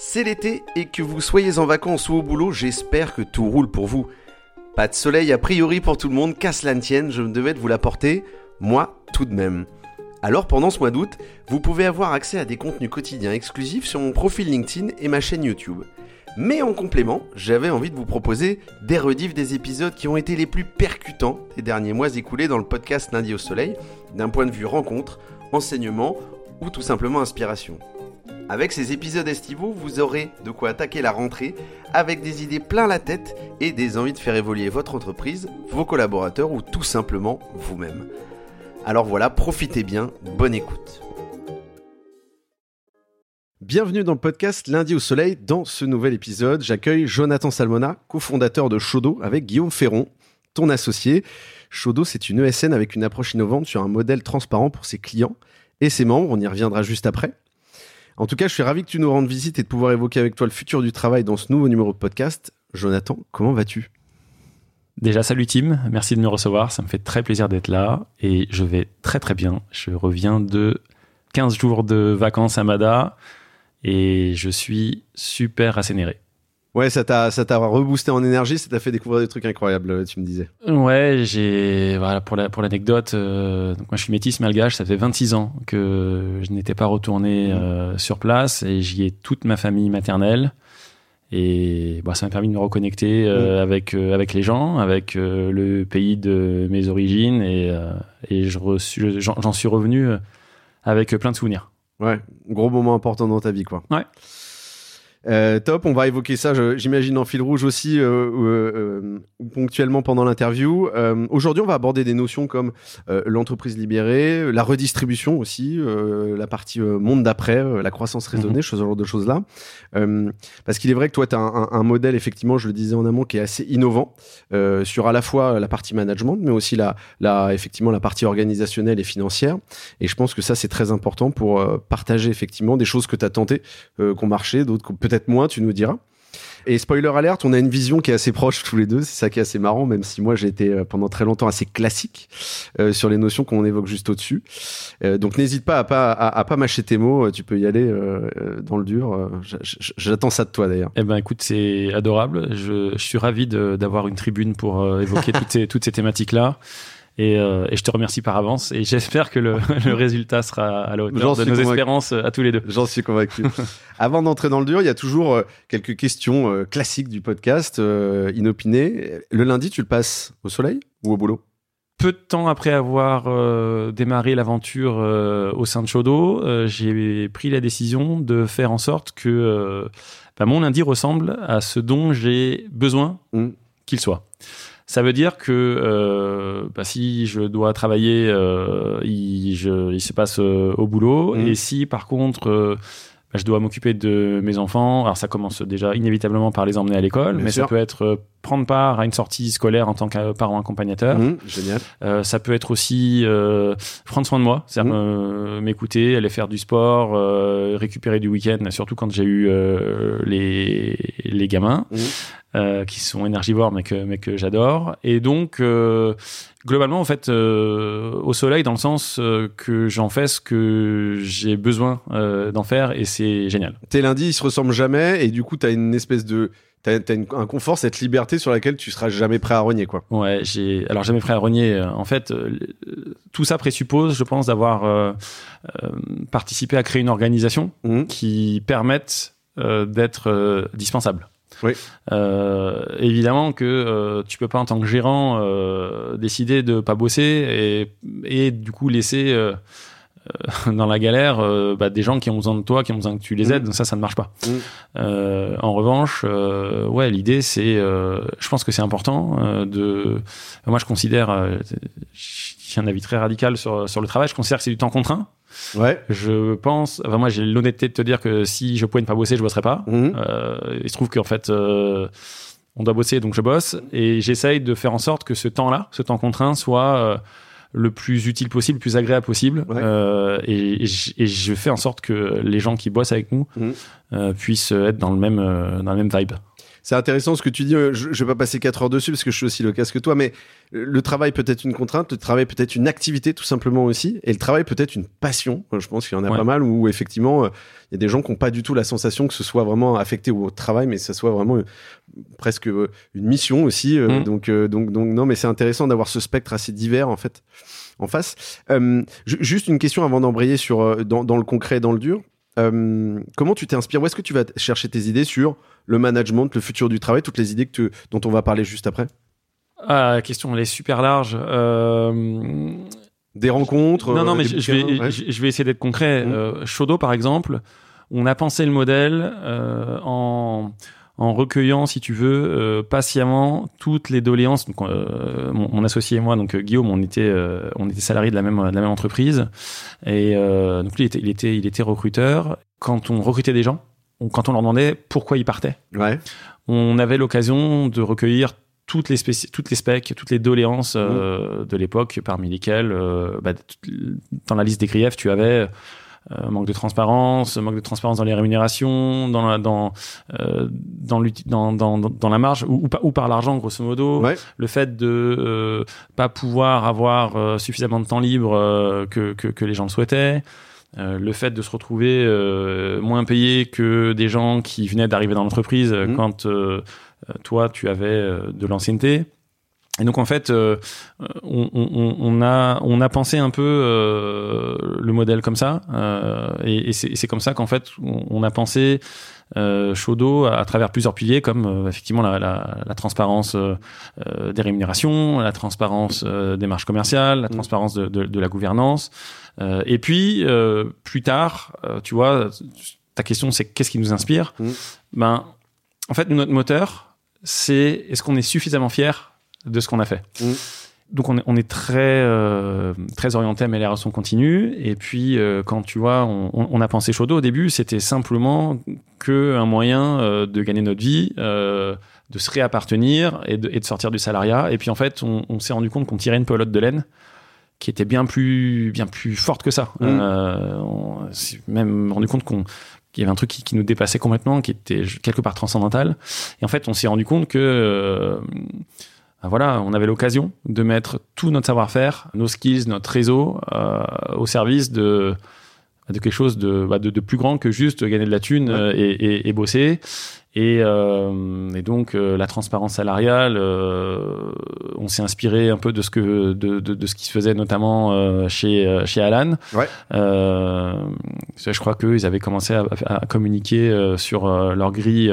C'est l'été et que vous soyez en vacances ou au boulot, j'espère que tout roule pour vous. Pas de soleil a priori pour tout le monde, qu'à cela ne tienne, je devais de vous l'apporter, moi tout de même. Alors pendant ce mois d'août, vous pouvez avoir accès à des contenus quotidiens exclusifs sur mon profil LinkedIn et ma chaîne YouTube. Mais en complément, j'avais envie de vous proposer des rediffs des épisodes qui ont été les plus percutants des derniers mois écoulés dans le podcast Lundi au Soleil, d'un point de vue rencontre, enseignement ou tout simplement inspiration. Avec ces épisodes estivaux, vous aurez de quoi attaquer la rentrée avec des idées plein la tête et des envies de faire évoluer votre entreprise, vos collaborateurs ou tout simplement vous-même. Alors voilà, profitez bien, bonne écoute. Bienvenue dans le podcast Lundi au Soleil. Dans ce nouvel épisode, j'accueille Jonathan Salmona, cofondateur de Shodo avec Guillaume Ferron, ton associé. Shodo, c'est une ESN avec une approche innovante sur un modèle transparent pour ses clients et ses membres. On y reviendra juste après. En tout cas, je suis ravi que tu nous rendes visite et de pouvoir évoquer avec toi le futur du travail dans ce nouveau numéro de podcast. Jonathan, comment vas-tu? Déjà, salut Tim, merci de me recevoir, ça me fait très plaisir d'être là et je vais très très bien. Je reviens de 15 jours de vacances à Mada et je suis super assénéré. Ouais, ça t'a, ça t'a reboosté en énergie, ça t'a fait découvrir des trucs incroyables, tu me disais. Ouais, j'ai, voilà, pour la, pour l'anecdote, euh, donc moi je suis métisse malgache, ça fait 26 ans que je n'étais pas retourné euh, sur place et j'y ai toute ma famille maternelle. Et bah, ça m'a permis de me reconnecter euh, avec, avec les gens, avec le pays de mes origines et, et je reçu, j'en, j'en suis revenu avec plein de souvenirs. Ouais, gros moment important dans ta vie, quoi. Ouais. Euh, top, on va évoquer ça, j'imagine, en fil rouge aussi, euh, euh, ponctuellement pendant l'interview. Aujourd'hui, on va aborder des notions comme l'entreprise libérée, la redistribution aussi, la partie monde d'après, la croissance raisonnée, mm ce genre de choses-là. parce qu'il est vrai que toi, tu as un, modèle, effectivement, je le disais en amont, qui est assez innovant sur à la fois la partie management, mais aussi la, la, effectivement la partie organisationnelle et financière. Et je pense que ça, c'est très important pour partager effectivement des choses que tu as tentées, qu'on marché, d'autres peut-être moins, tu nous diras. Et spoiler alerte, on a une vision qui est assez proche tous les deux. C'est ça qui est assez marrant, même si moi j'ai été euh, pendant très longtemps assez classique euh, sur les notions qu'on évoque juste au-dessus. Euh, donc n'hésite pas à pas à, pas mâcher tes mots. Tu peux y aller dans le dur. J'attends ça de toi d'ailleurs. Eh ben écoute, c'est adorable. Je, suis ravi d'avoir une tribune pour évoquer toutes ces, toutes ces thématiques Euh, et, je te remercie par avance et j'espère que le, résultat sera à la hauteur de nos espérances euh, à tous les deux. J'en suis convaincu. Avant d'entrer dans le dur, il y a toujours euh, quelques questions classiques du podcast inopinées. Le lundi, tu le passes au soleil ou au boulot? Peu de temps après avoir démarré l'aventure au sein de Chodo, j'ai pris la décision de faire en sorte que bah, mon lundi ressemble à ce dont j'ai besoin mmh. qu'il soit. Ça veut dire que euh, bah, si je dois travailler, euh, il, je, il, se passe euh, au boulot. Mmh. Et si par contre euh, bah, je dois m'occuper de mes enfants, alors ça commence déjà inévitablement par les emmener à l'école, mais ça peut être euh, prendre part à une sortie scolaire en tant que parent accompagnateur. Mmh, génial. Euh, ça peut être aussi euh, prendre soin de moi, c'est-à-dire mmh. m'écouter, aller faire du sport, récupérer du week-end, surtout quand j'ai eu les, les gamins. Euh, qui sont énergivores mais que, mais que j'adore. Et donc, euh, globalement, en fait, euh, au soleil, dans le sens que j'en fais ce que j'ai besoin d'en faire et c'est génial. Tes lundis, ils se ressemblent jamais et du coup, tu as une espèce de T'as as un confort, cette liberté sur laquelle tu seras jamais prêt à rogner, quoi. Ouais, j'ai alors jamais prêt à rogner. En fait, tout ça présuppose, je pense, d'avoir participé à créer une organisation mmh. qui permette d'être dispensable. Oui. Euh, évidemment que euh, tu peux pas en tant que gérant euh, décider de pas bosser et, et du coup laisser euh, euh, dans la galère bah, des gens qui ont besoin de toi, qui ont besoin que tu les aides. Mm. Donc ça, ça ne marche pas. Mm. en revanche, ouais, l'idée c'est, je pense que c'est important de. Moi, je considère, j'ai un avis très radical sur sur le travail. Je considère que c'est du temps contraint. Ouais. Je pense, enfin moi j'ai l'honnêteté de te dire que si je pouvais ne pas bosser, je bosserais pas. Mhm. Euh, il se trouve qu'en fait, euh, on doit bosser, donc je bosse et j'essaye de faire en sorte que ce temps-là, ce temps contraint, soit euh, le plus utile possible, le plus agréable possible. Euh, et, et, je fais en sorte que les gens qui bossent avec nous euh, puissent être dans le même dans la même vibe C'est intéressant ce que tu dis. Je, je vais pas passer 4 heures dessus parce que je suis aussi le casque que toi, mais le travail peut être une contrainte, le travail peut être une activité tout simplement aussi, et le travail peut être une passion. Je pense qu'il y en a pas mal où effectivement il y a des gens qui n'ont pas du tout la sensation que ce soit vraiment affecté au travail, mais ça soit vraiment presque une mission aussi. Mmh. Donc, donc, donc non, mais c'est intéressant d'avoir ce spectre assez divers en fait en face. juste une question avant d'embrayer sur dans, dans le concret, dans le dur. Euh, comment tu t'inspires? Où est-ce que tu vas chercher tes idées sur le management, le futur du travail, toutes les idées que dont on va parler juste après? Ah, La question, elle est super large. Euh, des rencontres Non, non, mais je vais, je vais essayer d'être concret. Mmh. Euh, par exemple, on a pensé le modèle en en recueillant, si tu veux, euh, patiemment toutes les doléances. Donc, euh, mon, associé et moi, donc euh, Guillaume, on était, on était salariés de la même, de la même entreprise, et donc lui, il était, il était, il était recruteur. Quand on recrutait des gens, quand on leur demandait pourquoi ils partaient, ouais. on avait l'occasion de recueillir toutes les toutes les specs, toutes les doléances mmh. de l'époque, parmi lesquelles, bah, dans la liste des griefs, tu avais euh, manque de transparence, manque de transparence dans les rémunérations, dans la, dans, euh, dans, dans, dans, dans, la marge ou, ou, par l'argent grosso modo. Le fait de euh, pas pouvoir avoir euh, suffisamment de temps libre que, que, que, les gens le souhaitaient. le fait de se retrouver moins payé que des gens qui venaient d'arriver dans l'entreprise mmh. quand toi tu avais de l'ancienneté. Et donc en fait, euh, on, on, on, a on a pensé un peu euh, le modèle comme ça, euh, et, et c'est comme ça qu'en fait on, a pensé euh, Shodo à, travers plusieurs piliers comme euh, effectivement la, la, la transparence euh, des rémunérations, la transparence des marges commerciales, la mmh. transparence de, de, de la gouvernance, et puis plus tard, tu vois, ta question c'est qu'est-ce qui nous inspire? Mmh. Ben en fait notre moteur c'est est-ce qu'on est suffisamment fier de ce qu'on a fait. Mm. Donc on est, on est très euh, très orienté amélioration continue et puis euh, quand tu vois on, on, a pensé Shodo au début c'était simplement que un moyen euh, de gagner notre vie euh, de se réappartenir et de, et de, sortir du salariat et puis en fait on, on s'est rendu compte qu'on tirait une pelote de laine qui était bien plus bien plus forte que ça mm. on s'est même rendu compte qu'on qu'il y avait un truc qui, qui, nous dépassait complètement qui était quelque part transcendantal et en fait on s'est rendu compte que voilà, on avait l'occasion de mettre tout notre savoir-faire, nos skills, notre réseau euh, au service de, de quelque chose de, bah, de, de, plus grand que juste gagner de la thune euh, et, et, et, bosser. Et, euh, et donc euh, la transparence salariale, euh, on s'est inspiré un peu de ce que de, de, de ce qui se faisait notamment chez chez Alan. Ouais. je crois qu'ils avaient commencé à, à communiquer sur leur grille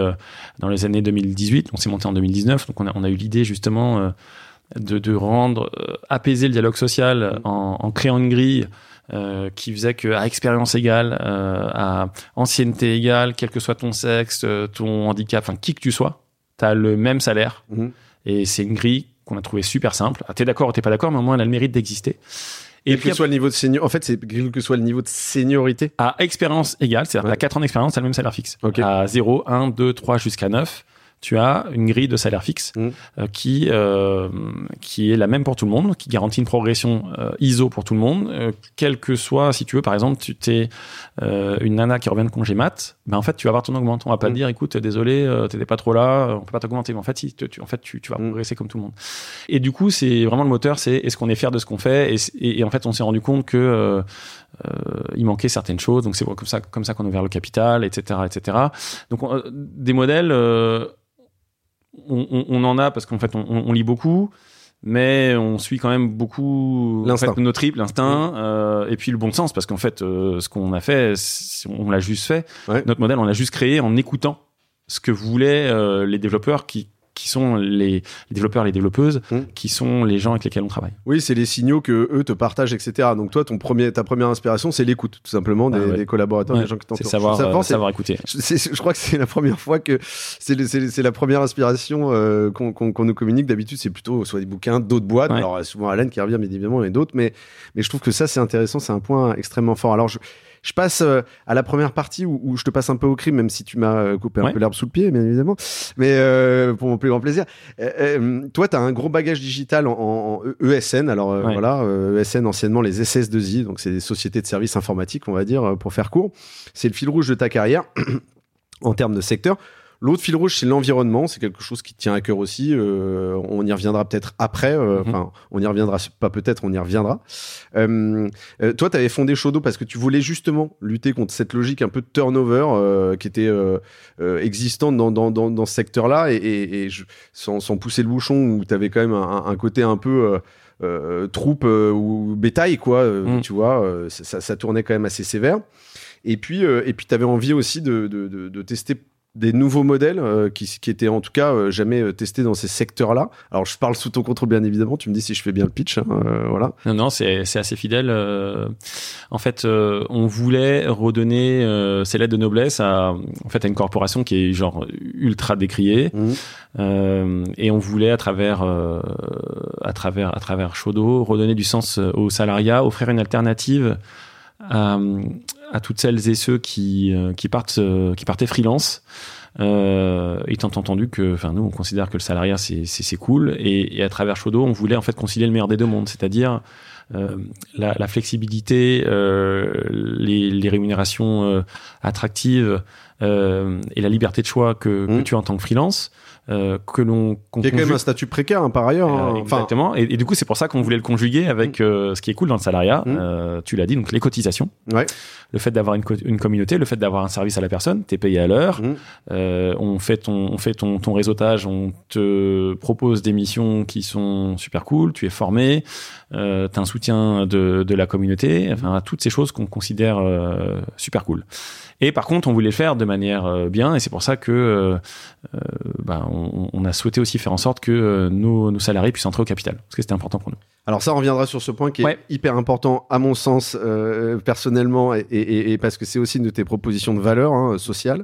dans les années 2018. On s'est monté en 2019, donc on a, on a eu l'idée justement de, de rendre apaiser le dialogue social en, en créant une grille euh, qui faisait que à expérience égale, euh, à ancienneté égale, quel que soit ton sexe, euh, ton handicap, enfin qui que tu sois, tu as le même salaire. Mhm. Et c'est une grille qu'on a trouvé super simple. Ah, t'es d'accord ou t'es pas d'accord, mais au moins elle a le mérite d'exister. Et quel puis, que soit le niveau de senior, en fait, c'est quel que soit le niveau de seniorité. À expérience égale, c'est-à-dire ouais. 4 ans d'expérience, t'as le même salaire fixe. À 0, 1, 2, 3 jusqu'à 9 tu as une grille de salaire fixe mmh. euh, qui euh, qui est la même pour tout le monde, qui garantit une progression euh, ISO pour tout le monde, quel que soit, si tu veux, par exemple, tu t'es une nana qui revient de congé mat, ben en fait tu vas avoir ton augmente. On va pas te mmh. dire, écoute, désolé, t'étais pas trop là, on peut pas t'augmenter, mais en fait, si, tu, en fait, tu, tu vas mmh. progresser comme tout le monde. Et du coup, c'est vraiment le moteur, c'est est-ce qu'on est fier de ce qu'on fait, et, et, et, en fait, on s'est rendu compte que il manquait certaines choses, donc c'est comme ça comme ça qu'on a ouvert le capital, etc., etc. Donc des modèles on, on, en a parce qu'en fait, on, on, lit beaucoup, mais on suit quand même beaucoup en fait, nos tripes, l'instinct, euh, et puis le bon sens, parce qu'en fait, euh, ce qu'on a fait, on l'a juste fait. Ouais. Notre modèle, on l'a juste créé en écoutant ce que voulaient euh, les développeurs qui qui sont les, développeurs, les développeuses, mmh. qui sont les gens avec lesquels on travaille. Oui, c'est les signaux que eux te partagent, etc. Donc toi, ton premier, ta première inspiration, c'est l'écoute, tout simplement, des, ah ouais. des collaborateurs, ouais. des gens qui t'entourent. C'est savoir, euh, savoir écouter. Je, je, crois que c'est la première fois que c'est la première inspiration euh, qu'on qu qu nous communique. D'habitude, c'est plutôt soit des bouquins, d'autres boîtes. Ouais. Alors souvent Alan qui revient, bien évidemment, et d'autres. Mais mais je trouve que ça, c'est intéressant. C'est un point extrêmement fort. Alors je je passe euh, à la première partie où, où, je te passe un peu au crime, même si tu m'as euh, coupé un ouais. peu l'herbe sous le pied, bien évidemment. Mais euh, pour mon plus grand plaisir. Euh toi, tu as un gros bagage digital en, en ESN. Alors ouais. voilà, ESN anciennement les SS2I, donc c'est des sociétés de services informatiques, on va dire, pour faire court. C'est le fil rouge de ta carrière en termes de secteur. L'autre fil rouge, c'est l'environnement. C'est quelque chose qui tient à cœur aussi. Euh, on y reviendra peut-être après. euh, Mhm. Enfin, on y reviendra. Pas peut-être, on y reviendra. Euh, toi, tu avais fondé Shodo parce que tu voulais justement lutter contre cette logique un peu de turnover qui était existante dans, dans, dans, dans ce secteur-là. Et, et, et je- sans, sans pousser le bouchon, où tu avais quand même un, un côté un peu... troupe ou bétail quoi Mm. tu vois ça, ça- ça tournait quand même assez sévère et puis euh, et puis tu avais envie aussi de, de, de, de tester des nouveaux modèles euh, qui, qui étaient en tout cas euh, jamais euh, testés dans ces secteurs-là. Alors je parle sous ton contrôle bien évidemment, tu me dis si je fais bien le pitch, hein, euh, voilà. Non, non, c'est assez fidèle. euh. en fait, euh, on voulait redonner euh, ces lettres de noblesse à, en fait, à une corporation qui est genre ultra décriée, euh, et on voulait à travers, euh, à travers, à travers Shodo, redonner du sens euh, au salariat, offrir une alternative à, à toutes celles et ceux qui, euh, qui partent, euh, qui partaient freelance. Euh, étant entendu que, enfin, nous, on considère que le salariat c'est c'est c'est cool, et, et à travers Shodo, on voulait en fait concilier le meilleur des deux mondes, c'est-à-dire euh, la, la flexibilité, euh, les, les rémunérations euh, attractives euh, et la liberté de choix que, que Mhm. tu as en tant que freelance, euh, que l'on qu'on Qui est quand même un statut précaire hein, par ailleurs. hein. euh, Enfin, exactement. Et, et du coup, c'est pour ça qu'on voulait le conjuguer avec euh, ce qui est cool dans le salariat. Mm. Euh, tu l'as dit, donc les cotisations, ouais. le fait d'avoir une, co- une communauté, le fait d'avoir un service à la personne, t'es payé à l'heure. Euh, on fait ton, on fait ton, ton réseautage, on te propose des missions qui sont super cool. Tu es formé, euh, t'as un soutien de, de la communauté. Enfin, toutes ces choses qu'on considère euh, super cool. Et par contre, on voulait le faire de manière euh, bien, et c'est pour ça que bah, on, on a souhaité aussi faire en sorte que nos, nos salariés puissent entrer au capital, parce que c'était important pour nous. Alors ça on reviendra sur ce point qui est Ouais. hyper important à mon sens personnellement et, et- et parce que c'est aussi une de tes propositions de valeur hein, sociale.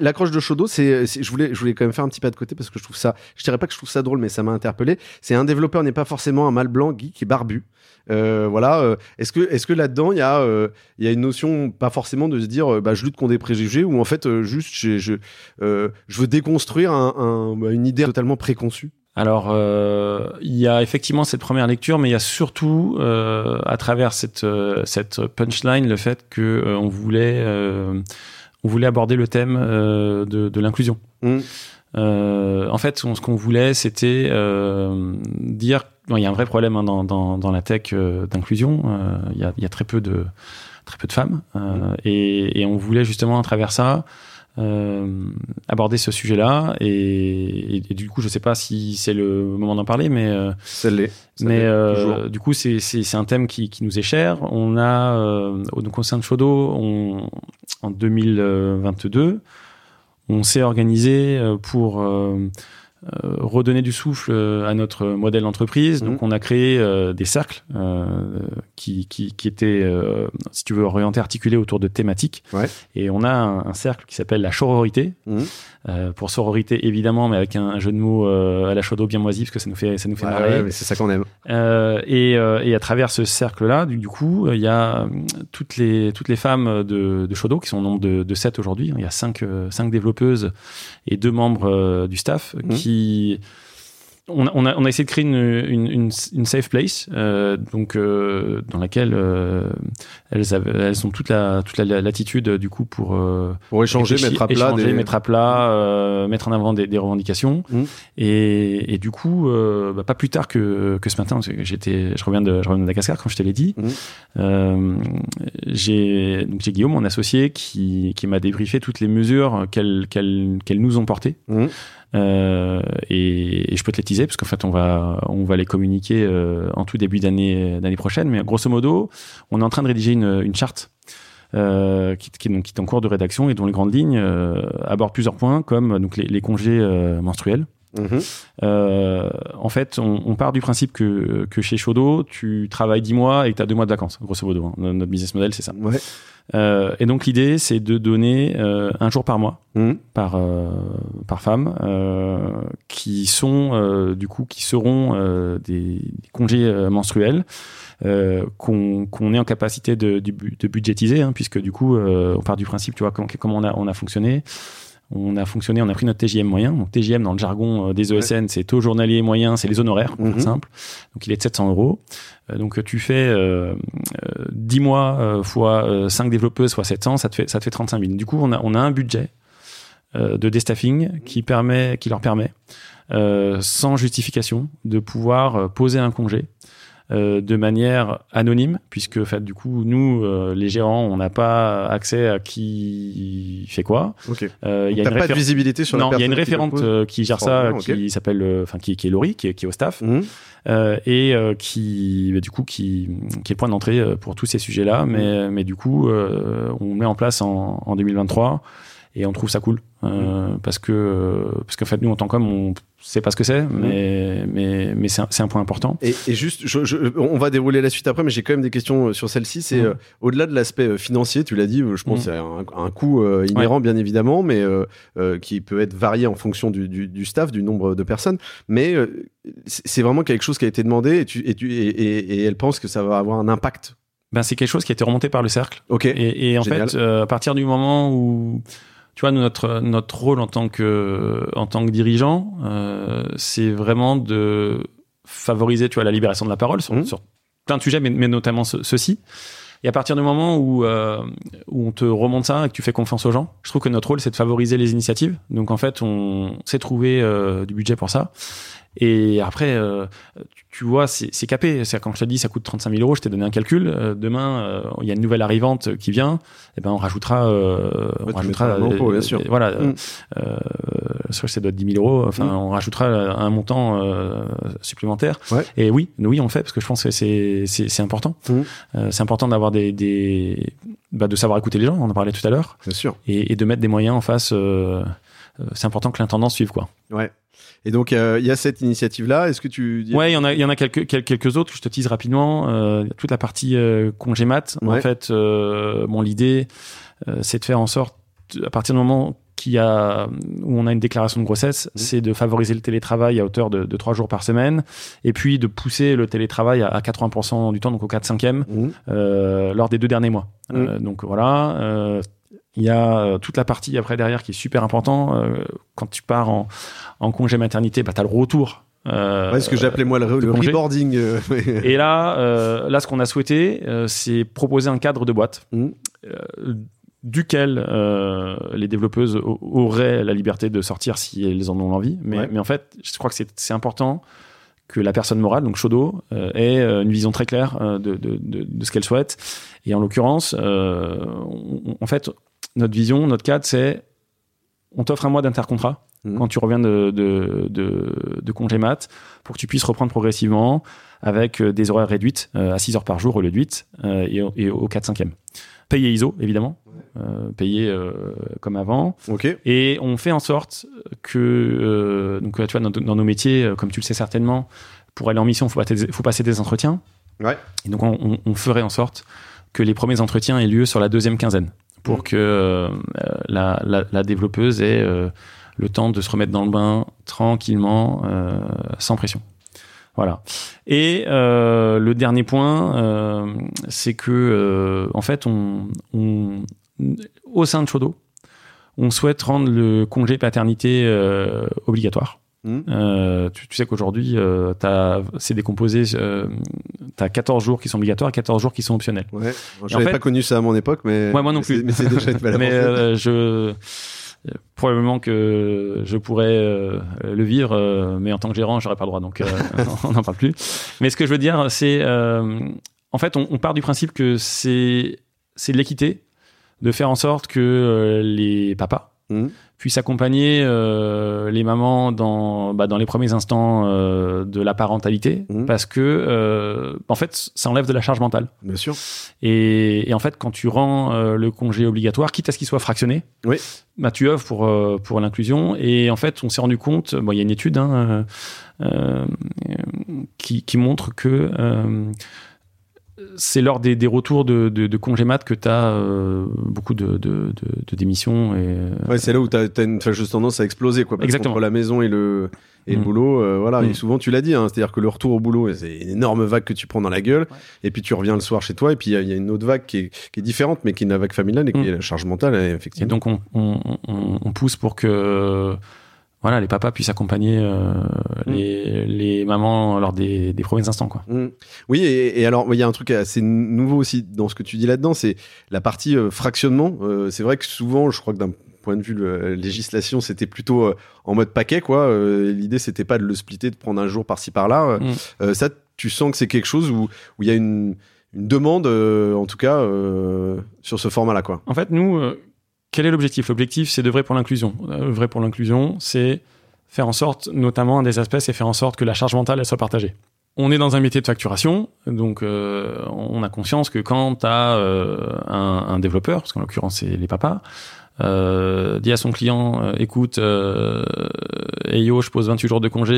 L'accroche de c'est, c'est- je voulais, je voulais quand même faire un petit pas de côté parce que je trouve ça, je dirais pas que je trouve ça drôle, mais ça m'a interpellé. C'est un développeur n'est pas forcément un mâle blanc, geek et barbu. Euh, voilà. euh, est-ce que, est-ce que là-dedans il y a, euh, y a une notion pas forcément de se dire, bah, je lutte contre des préjugés ou en fait juste, je, euh, je veux déconstruire un, un- bah, une idée totalement préconçue? Alors, euh, il y a effectivement cette première lecture, mais il y a surtout, euh, à travers cette, cette punchline, le fait que euh, on voulait, on voulait aborder le thème de, de l'inclusion. Mm. Euh, en fait, on- ce qu'on voulait, c'était dire, bon, il y a un vrai problème hein, dans, dans, dans la tech euh, d'inclusion. Euh, Il y, y a très peu de très peu de femmes, euh, et, et on voulait justement à travers ça euh, aborder ce sujet-là. Et, et- et du coup, je sais pas si c'est le moment d'en parler, mais euh, Ça l'est. Mais euh, du coup, c'est c'est c'est un thème qui, qui nous est cher. On a euh, au donc au sein de Shodo, on, en 2022, on s'est organisé euh, pour euh, redonner du souffle euh, à notre modèle d'entreprise. Mhm. Donc, on a créé euh, des cercles euh, qui, qui, qui étaient, si tu veux, orientés, articulés autour de thématiques. Ouais. Et on a un, un cercle qui s'appelle la sororité. Mhm. Euh, pour sororité, évidemment, mais avec un, un jeu de mots euh, à la Shodo bien moisi, parce que ça nous fait, ça nous fait Ouais, marrer. ouais, c'est ça qu'on aime. Euh, et, euh, et à travers ce cercle-là, du, du coup, il y a euh, toutes les, toutes les femmes de, de Shodo, qui sont au nombre de, de 7 aujourd'hui. Il y a 5, cinq développeuses et deux membres du staff Mhm. qui... On a, on, a, on a essayé de créer une, une, une, une safe place, euh, donc euh, dans laquelle euh, elles, avaient, elles ont toute la, toute la latitude du coup pour euh, Pour échanger, mettre à plat. échanger, des- mettre à plat, euh, mettre en avant des, des revendications. Mhm. Et, et du coup, euh, bah, pas plus tard que, que ce matin, parce que j'étais, je reviens de, je reviens de Madagascar, comme je te l'ai dit. Euh, j'ai, donc j'ai Guillaume, mon associé, qui, qui m'a débriefé toutes les mesures qu'elles, qu'elles, qu'elles nous ont portées. Mhm. Euh, et, et je peux te les teaser parce qu'en fait on va on va les communiquer euh, en tout début d'année d'année prochaine. Mais grosso modo on est en train de rédiger une, une charte euh, qui, qui, donc, qui est en cours de rédaction et dont les grandes lignes euh, abordent plusieurs points comme donc les, les congés euh, menstruels Mhm. euh, en fait, on, on part du principe que, que chez Shodo, tu travailles 10 mois et que tu as 2 mois de vacances, grosso modo. hein. Notre business model, c'est ça. Ouais. Euh, et donc, l'idée, c'est de donner euh, un jour par mois Mhm. par, par femme, qui sont, du coup, qui seront des, des congés menstruels. Qu'on qu'on est en capacité de, de, bu- de budgétiser, hein, puisque du coup, on part du principe, tu vois, comment, comment on, a, on a fonctionné. On a fonctionné, on a pris notre TJM moyen. Donc TJM dans le jargon euh, des ESN, c'est taux journalier moyen, c'est les honoraires, pour faire Mhm. simple. Donc il est de 700 euros. Euh, donc tu fais euh, euh, 10 mois euh, fois euh, 5 développeuses fois 700, ça te fait ça te fait 35 000. Du coup on a on a un budget euh, de déstaffing qui permet, qui leur permet, euh, sans justification, de pouvoir poser un congé. Euh, de manière anonyme, puisque en fait, du coup, nous, euh, les gérants, on n'a pas accès à qui fait quoi. Ok. Euh, il y a une pas de visibilité sur non, il y a une qui référente pose euh, qui gère ça, qui s'appelle, enfin, qui, qui est Laurie, qui est, qui est au staff, Mhm. euh, et euh, qui, bah, du coup, qui, qui est le point d'entrée pour tous ces sujets-là. Mais, mais du coup, euh, on met en place en, en 2023 et on trouve ça cool euh, parce que parce qu'en fait, nous, en tant qu'hommes, on sait pas ce que c'est, mais mais mais c'est un, un point important. Et, et juste, je- je- on va dérouler la suite après, mais j'ai quand même des questions euh, sur celle-ci. C'est Mhm. euh, au-delà de l'aspect euh, financier, tu l'as dit, je pense que c'est un, un coût euh, inhérent, bien évidemment, mais qui peut être varié en fonction du, du, du staff, du nombre de personnes. Mais c'est c'est vraiment quelque chose qui a été demandé et, tu, et, tu, et, et- et elle pense que ça va avoir un impact. Ben, c'est quelque chose qui a été remonté par le cercle. Ok. Et, et en Génial. fait, euh, à partir du moment où, tu vois, notre notre rôle en tant que en tant que dirigeant, euh, c'est vraiment de favoriser, tu vois, la libération de la parole sur, Mhm. sur plein de sujets, mais, mais notamment ce- ceci. Et à partir du moment où euh, où on te remonte ça et que tu fais confiance aux gens, je trouve que notre rôle c'est de favoriser les initiatives. Donc en fait, on sait trouver euh, du budget pour ça. Et après, euh, tu, vois, c'est capé. C'est quand je te dis ça coûte 35 000 euros, je t'ai donné un calcul. Euh, demain, euh, il y a une nouvelle arrivante qui vient. Et ben, on rajoutera, euh, on Ouais, tu rajoutera, un impôt, bien sûr. voilà, Mm. euh, que ça doit être 10 000 euros. Enfin, Mm. on rajoutera un montant euh, supplémentaire. Ouais. Et oui, oui, on le fait parce que je pense que c'est c'est important. Mm. Euh, c'est important d'avoir des, des bah, de savoir écouter les gens. On en parlait tout à l'heure Bien sûr. et, et de mettre des moyens en face. euh, euh, c'est important que l'intendance suive quoi. Ouais. Et donc, euh, il y a cette initiative-là. Est-ce que tu. Ouais, il y en a, il y en a quelques, quel- quelques autres. Je te tease rapidement. Euh, toute la partie euh, congé mat. En Ouais. fait, euh, bon, l'idée, euh, c'est de faire en sorte, à partir du moment qu'il y a, où on a une déclaration de grossesse, c'est de favoriser le télétravail à hauteur de, 3 jours par semaine, et puis de pousser le télétravail à, à 80% du temps, donc au 4-5e, Mhm. euh, lors des deux derniers mois. Mm. Euh, donc voilà. euh, il y a euh, toute la partie après derrière qui est super important. Euh, quand tu pars en, en congé maternité, bah, tu as le retour. Euh, Ouais, ce que j'appelais moi le, reboarding. euh, et là, euh, là, ce qu'on a souhaité, c'est proposer un cadre de boîte euh, duquel les développeuses auraient la liberté de sortir si elles en ont l'envie. Mais, Ouais. mais en fait, je crois que c'est c'est important que la personne morale, donc Shodo, euh, ait euh, une vision très claire euh, de, de, de, ce qu'elle souhaite. Et en l'occurrence, euh, en fait, notre vision, notre cadre, c'est on t'offre un mois d'intercontrat Mhm. quand tu reviens de, de, de, de congé mat pour que tu puisses reprendre progressivement avec des horaires réduites à 6 heures par jour au lieu de 8 euh, et, au- et au 4-5e. Payé ISO, évidemment, euh, payé euh, comme avant. Ok. Et on fait en sorte que, euh, donc, tu vois, dans, dans nos métiers, comme tu le sais certainement, pour aller en mission, il faut, passer- faut passer des entretiens. Ouais. Et donc, on, ferait en sorte que les premiers entretiens aient lieu sur la deuxième quinzaine pour Mhm. que la, la- la développeuse ait le temps de se remettre dans le bain tranquillement, sans pression. Voilà. Et euh, le dernier point, euh, c'est que euh, en fait, on, on- au sein de Shodo, on souhaite rendre le congé paternité euh, obligatoire. Mhm. Euh, tu, tu sais qu'aujourd'hui, euh, t'as- c'est décomposé. Euh, tu as 14 jours qui sont obligatoires et 14 jours qui sont optionnels. Ouais. en J'avais fait- pas connu ça à mon époque, mais. Ouais, moi non plus. Mais c'est déjà une belle Mais euh, je probablement que je pourrais euh, le vivre, euh, mais en tant que gérant, j'aurais pas le droit, donc euh, on n'en parle plus. Mais ce que je veux dire, c'est euh, en fait, on, on part du principe que c'est c'est de l'équité, de faire en sorte que euh, les papas Mhm. puissent accompagner euh, les mamans dans bah, dans les premiers instants euh, de la parentalité, Mhm. parce que euh, en fait, ça enlève de la charge mentale. Bien sûr. Et, et en fait, quand tu rends euh, le congé obligatoire, quitte à ce qu'il soit fractionné, Oui. bah, tu œuvres pour, euh, pour l'inclusion. Et en fait, on s'est rendu compte, bon, il y a une étude hein, euh, euh, qui, qui montre que euh, c'est lors des, des retours de, de, de congé mat que tu as beaucoup de, de, démissions. Et, euh, Ouais, c'est là où t'as as une fâcheuse tendance à exploser, quoi. Parce Exactement. qu'entre la maison et le, et le Mm. boulot, euh, voilà. Mm. Et souvent, tu l'as dit, hein, c'est-à-dire que le retour au boulot, c'est une énorme vague que tu prends dans la gueule. Et puis, tu reviens le soir chez toi. Et puis, il y a- il y, a une autre vague qui est, qui est différente, mais qui est une vague familiale et qui Mm. est la charge mentale, et et effectivement. donc, on, on, on, on pousse pour que voilà, les papas puissent accompagner euh, Mm. les, les mamans lors des, des premiers instants. Quoi. Mm. Oui, et, et alors, il y a un truc assez nouveau aussi dans ce que tu dis là-dedans, c'est la partie euh, fractionnement. Euh, c'est vrai que souvent, je crois que d'un point de vue de législation, c'était plutôt en mode paquet, quoi. L'idée, c'était pas de le splitter, de prendre un jour par-ci par-là. Mm. ça, tu sens que c'est quelque chose où il y a une, une demande, en tout cas, sur ce format-là, quoi. En fait, nous, quel est l'objectif? L'objectif, c'est de vrai pour l'inclusion. vrai pour l'inclusion, c'est faire en sorte, notamment un des aspects, c'est faire en sorte que la charge mentale elle soit partagée. On est dans un métier de facturation, donc euh, on a conscience que quand tu as euh, un, un, développeur, parce qu'en l'occurrence c'est les papas, euh, dit à son client euh, écoute, euh, hey yo, je pose 28 jours de congé,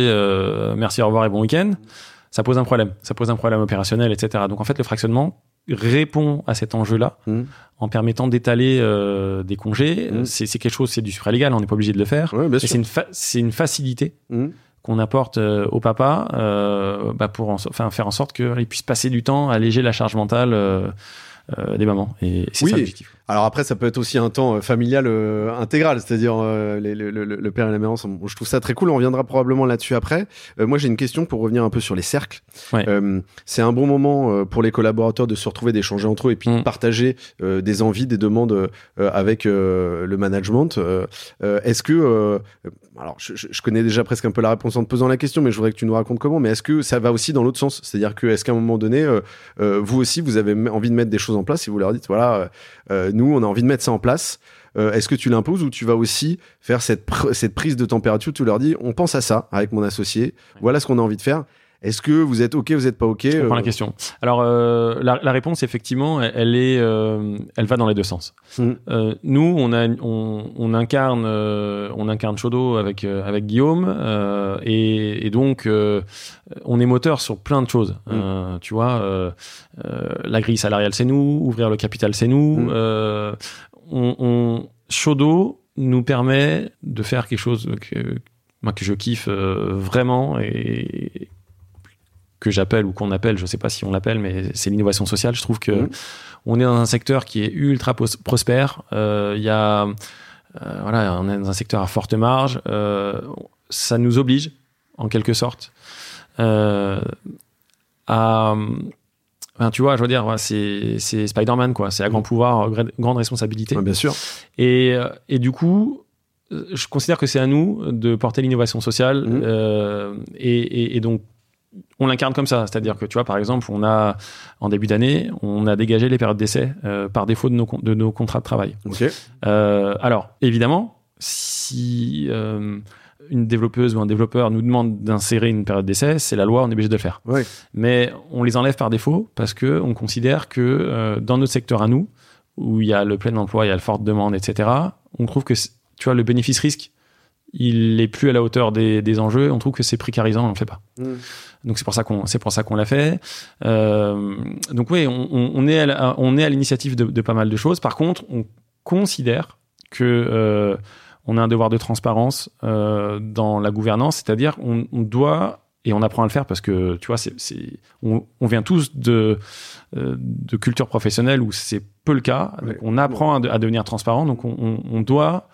merci, au revoir et bon week-end, ça pose un problème, ça pose un problème opérationnel, etc. Donc en fait le fractionnement répond à cet enjeu-là mmh. en permettant d'étaler euh, des congés. Mmh. C'est quelque chose, c'est du supralégal, on n'est pas obligé de le faire. c'est une, facilité mmh. qu'on apporte euh, au papa euh, bah pour faire en sorte qu'il puisse passer du temps, alléger la charge mentale des mamans. Et c'est ça l'objectif. Alors après, ça peut être aussi un temps euh, familial euh, intégral, c'est-à-dire euh, le, père et la mère ensemble. Je trouve ça très cool. On reviendra probablement là-dessus après. moi, j'ai une question pour revenir un peu sur les cercles. c'est un bon moment pour les collaborateurs de se retrouver, d'échanger entre eux et puis de mm. partager des envies, des demandes avec le management. est-ce que, alors, je, connais déjà presque un peu la réponse en te posant la question, mais je voudrais que tu nous racontes comment. Mais est-ce que ça va aussi dans l'autre sens? C'est-à-dire que est-ce qu'à un moment donné, vous aussi, vous avez envie de mettre des choses en place et vous leur dites, voilà nous, on a envie de mettre ça en place. Euh, est-ce que tu l'imposes ou tu vas aussi faire cette, cette prise de température Tu leur dis, on pense à ça avec mon associé. Voilà ce qu'on a envie de faire. Est-ce que vous êtes ok, vous êtes pas ok Je comprends la euh, question. Alors euh, la, la, réponse effectivement, elle, est, euh, elle va dans les deux sens. Hmm. Nous, on a, on, on incarne, on incarne Chodo avec avec Guillaume et, et, donc on est moteur sur plein de choses. Hmm. tu vois, la grille salariale c'est nous, ouvrir le capital c'est nous. On, on Chodo nous permet de faire quelque chose que moi que je kiffe vraiment et que j'appelle ou qu'on appelle, je sais pas si on l'appelle, mais c'est l'innovation sociale. Je trouve que mmh. on est dans un secteur qui est ultra prospère. Euh, il y a, euh, voilà, on est dans un secteur à forte marge. Euh, ça nous oblige, en quelque sorte, à tu vois, je veux dire, c'est, c'est Spider-Man, quoi. C'est à grand mmh. pouvoir, grande responsabilité. bien sûr. Et, et du coup, je considère que c'est à nous de porter l'innovation sociale. Mmh. et, et, et, donc, on l'incarne comme ça, c'est-à-dire que tu vois, par exemple, on a en début d'année, on a dégagé les périodes d'essai euh, par défaut de nos, de nos contrats de travail. Euh, alors, évidemment, si euh, une développeuse ou un développeur nous demande d'insérer une période d'essai, c'est la loi, on est obligé de le faire. Mais on les enlève par défaut parce que on considère que dans notre secteur à nous, où il y a le plein emploi, il y a la forte demande, etc., on trouve que tu vois le bénéfice-risque il est plus à la hauteur des, des enjeux. On trouve que c'est précarisant, on ne le fait pas. Mm. Donc c'est pour ça qu'on c'est pour ça qu'on l'a fait. Euh, donc oui, on, on, est à, on est à l'initiative de, de, pas mal de choses. Par contre, on considère que euh, on a un devoir de transparence euh, dans la gouvernance, c'est-à-dire on, on, doit et on apprend à le faire parce que tu vois, c'est, on, on, vient tous de de culture professionnelle où c'est peu le cas. Donc on apprend à, à, devenir transparent. Donc on, on doit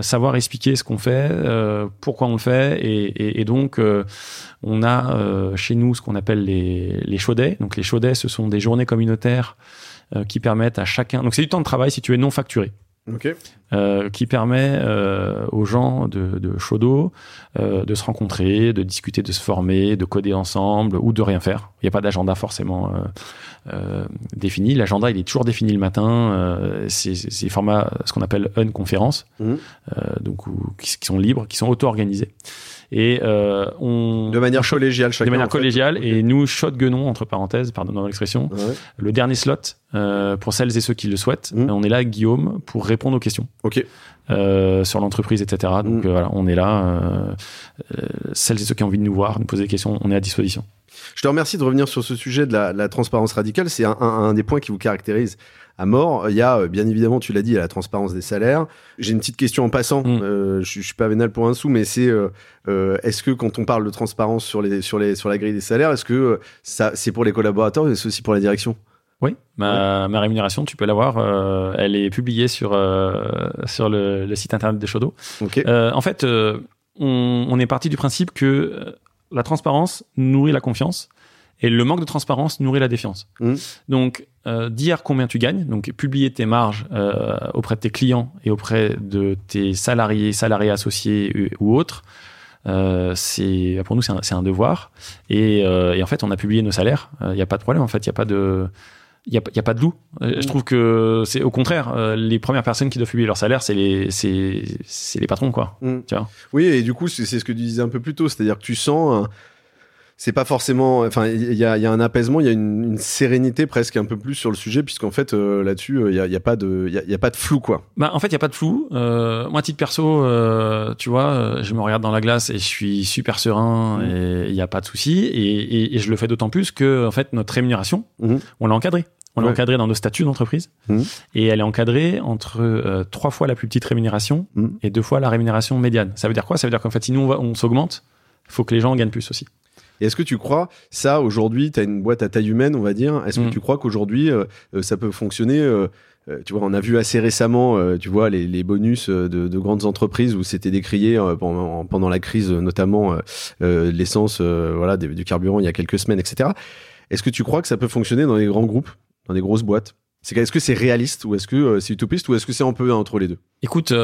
savoir expliquer ce qu'on fait, euh, pourquoi on le fait, et, donc euh, on a euh, chez nous ce qu'on appelle les, les chaudets. Donc les chaudets, ce sont des journées communautaires qui permettent à chacun. Donc c'est du temps de travail si tu es non facturé. Okay. Euh, qui permet euh, aux gens de, de Chaudot euh, de se rencontrer, de discuter, de se former, de coder ensemble ou de rien faire. Il n'y a pas d'agenda forcément défini. L'agenda, il est toujours défini le matin. c'est des formats, ce qu'on appelle une conférence, mmh. donc qui, qui, sont libres, qui sont auto-organisés. Et euh, on de manière collégiale, chacun, de manière collégiale. Et nous shotguenons entre parenthèses, pardon l'expression, le dernier slot euh, pour celles et ceux qui le souhaitent. Mmh. On est là, Guillaume, pour répondre aux questions. Ok. Euh, sur l'entreprise, etc. Donc mmh. euh, voilà, on est là. Celles et ceux qui ont envie de nous voir, nous poser des questions, on est à disposition. Je te remercie de revenir sur ce sujet de la, la transparence radicale. C'est un, un, un, des points qui vous caractérise à mort. Il y a, euh, bien évidemment, tu l'as dit, la transparence des salaires. J'ai une petite question en passant. Mm. Euh, je, je, suis pas vénal pour un sou, mais c'est euh, euh, est-ce que quand on parle de transparence sur les sur les sur la grille des salaires, est-ce que ça c'est pour les collaborateurs et c'est aussi pour la direction? Oui, ma, ma, rémunération, tu peux la voir. Euh, elle est publiée sur sur le, le, site internet de Chodo. Okay. en fait, on, on, est parti du principe que la transparence nourrit la confiance Et le manque de transparence nourrit la défiance. Mmh. Donc, euh, dire combien tu gagnes, donc publier tes marges euh, auprès de tes clients et auprès de tes salariés, salariés associés ou autres, euh, c'est pour nous c'est un, devoir. Et, euh, et en fait, on a publié nos salaires. Il n'y a pas de problème. En fait, il n'y a pas de il y a, pas de loup. Je trouve que c'est au contraire, euh, les premières personnes qui doivent publier leur salaire, c'est les, c'est, les patrons, quoi. Mm. Tu vois? Oui, et du coup, c'est c'est ce que tu disais un peu plus tôt, c'est-à-dire que tu sens, un- c'est pas forcément, enfin, il y a, il y a un apaisement, il y a une, une sérénité presque un peu plus sur le sujet, puisqu'en fait, euh, là-dessus, euh, il y a, y a pas de, il y a, il y a pas de flou, quoi. Bah, en fait, il y a pas de flou. Euh, moi, à titre perso, euh, tu vois, je me regarde dans la glace et je suis super serein Mm. et il n'y a pas de souci. Et, et, et je le fais d'autant plus que, en fait, notre rémunération, Mhm. on l'a encadrée. On l'a encadrée dans nos statuts d'entreprise. Mhm. Et elle est encadrée entre euh, trois fois la plus petite rémunération et deux fois la rémunération médiane. Ça veut dire quoi? Ça veut dire qu'en fait, si nous, on, on s'augmente, il faut que les gens gagnent plus aussi. Et est-ce que tu crois, ça, aujourd'hui, tu as une boîte à taille humaine, on va dire, est-ce que Mm. tu crois qu'aujourd'hui, euh, euh, ça peut fonctionner euh, tu vois, on a vu assez récemment, euh, tu vois, les, les bonus de, de grandes entreprises où c'était décrié pendant, pendant la crise, notamment l'essence, voilà, des- du carburant il y a quelques semaines, etc. Est-ce que tu crois que ça peut fonctionner dans les grands groupes, dans des grosses boîtes? Est-ce que c'est réaliste ou est-ce que c'est utopiste ou est-ce que c'est un peu entre les deux? Écoute, tu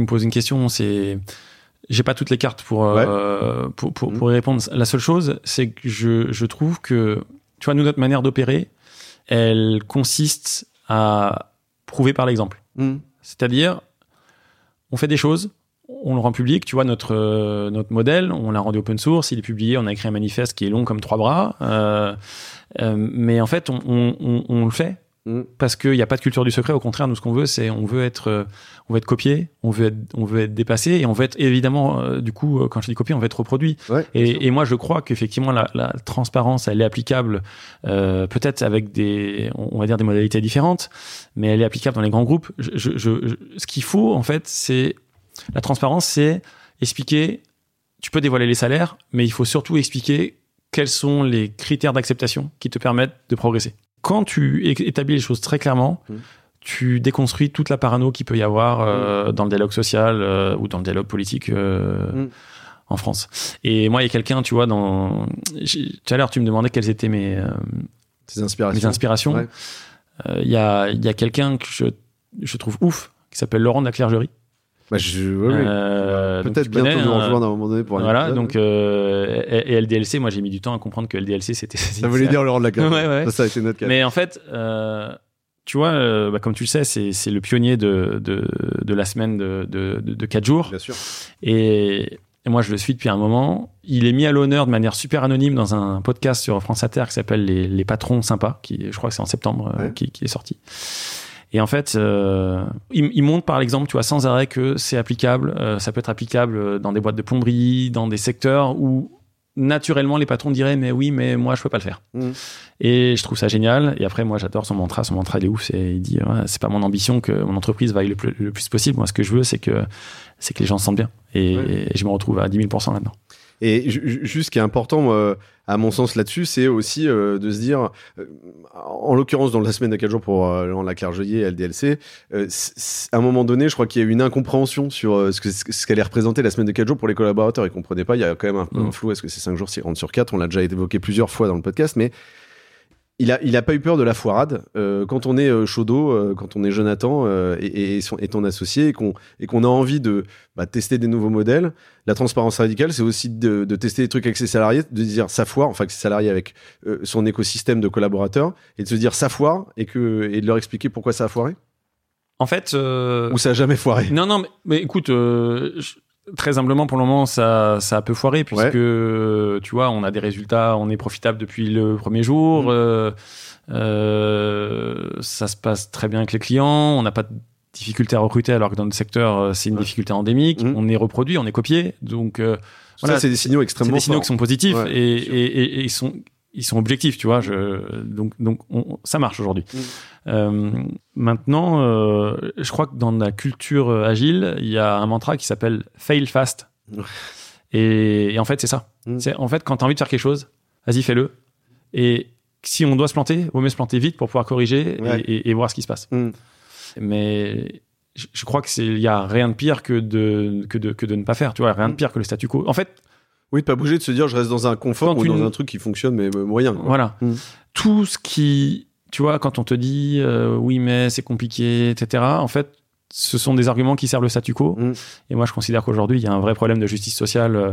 me poses une question, c'est j'ai pas toutes les cartes pour euh, pour, pour, Mhm. pour y répondre. La seule chose, c'est que je, je trouve que tu vois nous notre manière d'opérer, elle consiste à prouver par l'exemple. C'est-à-dire, on fait des choses, on le rend public. Tu vois, notre, euh, notre modèle, on l'a rendu open source, il est publié, on a écrit un manifeste qui est long comme trois bras. euh, euh, mais en fait, on, on, on, on le fait Mm. parce qu'il n'y a pas de culture du secret. Au contraire, nous, ce qu'on veut, c'est on veut être, euh, on veut être copié, on veut être, on veut être dépassé et on veut être évidemment, euh, du coup, quand je dis copié, on veut être reproduit. Ouais. Et, et moi, je crois qu'effectivement, la, la transparence, elle est applicable, euh, peut-être avec des, on va dire des modalités différentes, mais elle est applicable dans les grands groupes. Je, je- je- ce qu'il faut, en fait, c'est la transparence, c'est expliquer. Tu peux dévoiler les salaires, mais il faut surtout expliquer quels sont les critères d'acceptation qui te permettent de progresser. Quand tu établis les choses très clairement, Mhm. tu déconstruis toute la parano qu'il peut y avoir euh, dans le dialogue social euh, ou dans le dialogue politique euh, Mhm. en France. Et moi, il y a quelqu'un, tu vois, dans tout à l'heure, tu me demandais quelles étaient mes, inspirations. mes inspirations. Ouais. Il y a, y a quelqu'un que je, je trouve ouf, qui s'appelle Laurent de la Clergerie. Bah, je. Euh, Peut-être bientôt nous rejoindre à un moment donné pour Voilà, épisode. donc euh, et, et LDLC, moi j'ai mis du temps à comprendre que LDLC c'était. Ça voulait dire Laurent de la Cage. Ouais, ouais. Ça, ça a été notre cas. Mais en fait, euh, tu vois, euh, bah, comme tu le sais, c'est c'est le pionnier de, de, de la semaine de, de, de, de 4 jours. Bien sûr. Et, et moi, je le suis depuis un moment. Il est mis à l'honneur de manière super anonyme dans un podcast sur France Inter qui s'appelle les, les Patrons Sympas, qui, je crois que c'est en septembre, euh, qui, qui est sorti. Et en fait, euh, il, il montre par exemple, tu vois, sans arrêt que c'est applicable. euh, ça peut être applicable dans des boîtes de plomberie, dans des secteurs où naturellement les patrons diraient mais oui, mais moi je peux pas le faire. Mhm. Et je trouve ça génial. Et après, moi, j'adore son mantra. Son mantra, il est ouf. C'est, il dit, ouais, c'est pas mon ambition que mon entreprise vaille le plus, le plus possible. Moi, ce que je veux, c'est que, c'est que les gens se sentent bien. Et, et je me retrouve à 10 000% là-dedans. Et ju- ju- juste ce qui est important, euh, à mon sens, là-dessus, c'est aussi euh, de se dire, euh, en l'occurrence, dans la semaine de 4 jours pour Laurent Laclergeoyer et LDLC, à un moment donné, je crois qu'il y a eu une incompréhension sur ce que ce qu'allait représenter la semaine de 4 jours pour les collaborateurs. Ils comprenaient pas, il y a quand même un peu Mm. un flou. Est-ce que c'est 5 jours, 6 rentre sur 4 On l'a déjà évoqué plusieurs fois dans le podcast, mais il a, il a pas eu peur de la foirade. Euh, quand on est euh, Chaudot, euh, quand on est Jonathan euh, et, et, son, et ton associé, et qu'on a envie de bah, tester des nouveaux modèles, la transparence radicale, c'est aussi de, de tester des trucs avec ses salariés, de dire ça foire, enfin que ses salariés avec euh, son écosystème de collaborateurs, et de se dire ça foire et, que, et de leur expliquer pourquoi ça a foiré En fait, ou ça a jamais foiré. non, non, mais, mais écoute, je- très humblement, pour le moment, ça, ça a peu foiré puisque, tu vois, on a des résultats, on est profitable depuis le premier jour, Mhm. euh, euh, ça se passe très bien avec les clients, on n'a pas de difficulté à recruter alors que dans notre secteur, euh, c'est une Ouais. difficulté endémique, Mhm. on est reproduit, on est copié, donc euh, Voilà, ça, c'est des signaux c'est extrêmement des signaux forts. qui sont positifs Ouais, et, et, et- et ils sont ils sont objectifs, tu vois. Je, donc donc on- ça marche aujourd'hui. Mm. Euh, maintenant, euh, je crois que dans la culture euh, agile, il y a un mantra qui s'appelle fail fast. Et, et en fait, c'est ça. Mm. C'est en fait quand tu as envie de faire quelque chose, vas-y fais-le. Et si on doit se planter, vaut mieux se planter vite pour pouvoir corriger et- Ouais. et, et voir ce qui se passe. Mm. Mais je, je crois que c'est il y a rien de pire que de que de que de ne pas faire. Tu vois, rien de Mm. pire que le statu quo. En fait, Oui, de pas bouger, de se dire je reste dans un confort ou une- dans un truc qui fonctionne mais moyen. quoi. Voilà. Mm. Tout ce qui, tu vois, quand on te dit euh, oui, mais c'est compliqué, etc., en fait, ce sont des arguments qui servent le statu quo. Mm. Et moi, je considère qu'aujourd'hui, il y a un vrai problème de justice sociale euh,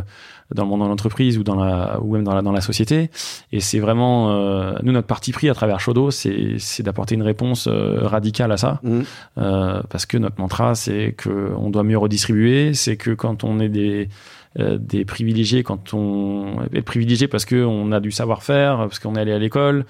dans le monde de l'entreprise ou, dans la, ou même dans la, dans la société. Et c'est vraiment, euh, nous, notre parti pris à travers Shodo, c'est d'apporter une réponse euh, radicale à ça. Mm. Euh, parce que notre mantra, c'est qu'on doit mieux redistribuer, c'est que quand on est des, euh, des privilégiés, quand on est privilégié parce qu'on a du savoir-faire, parce qu'on est allé à l'école,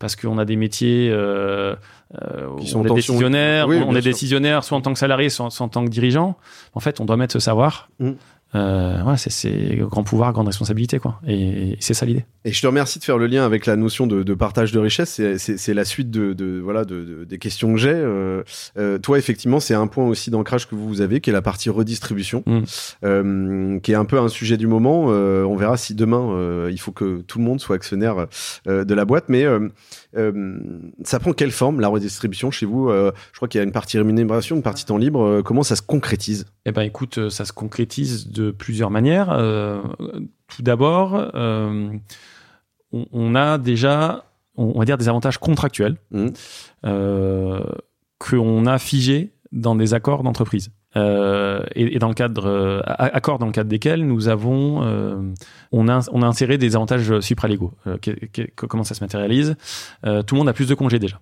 parce qu'on a des métiers, euh, euh, Qui sont on est décisionnaire, Oui, on est décisionnaire soit en tant que salarié, soit, soit en tant que dirigeant. En fait, on doit mettre ce savoir. Mm. Euh, voilà, c'est- grand pouvoir, grande responsabilité, quoi. Et, et c'est ça l'idée. Et je te remercie de faire le lien avec la notion de, de partage de richesse. C'est- la suite de, de- voilà de, de- des questions que j'ai. Euh, euh, toi, effectivement, c'est un point aussi d'ancrage que vous avez, qui est la partie redistribution, Mm. qui est un peu un sujet du moment. On verra si demain il faut que tout le monde soit actionnaire de la boîte, mais ça prend quelle forme la redistribution chez vous Euh, Je crois qu'il y a une partie rémunération, une partie temps libre. Euh, comment ça se concrétise? Eh ben, écoute, euh, ça se concrétise de plusieurs manières. Euh, tout d'abord, euh, on, on a déjà, on, on va dire, des avantages contractuels euh, qu'on a figés dans des accords d'entreprise. Euh, et, et dans le cadre, euh, dans le cadre desquels nous avons, euh, on, a, on a inséré des avantages supralégaux. Euh, que- comment ça se matérialise? Euh, Tout le monde a plus de congés déjà.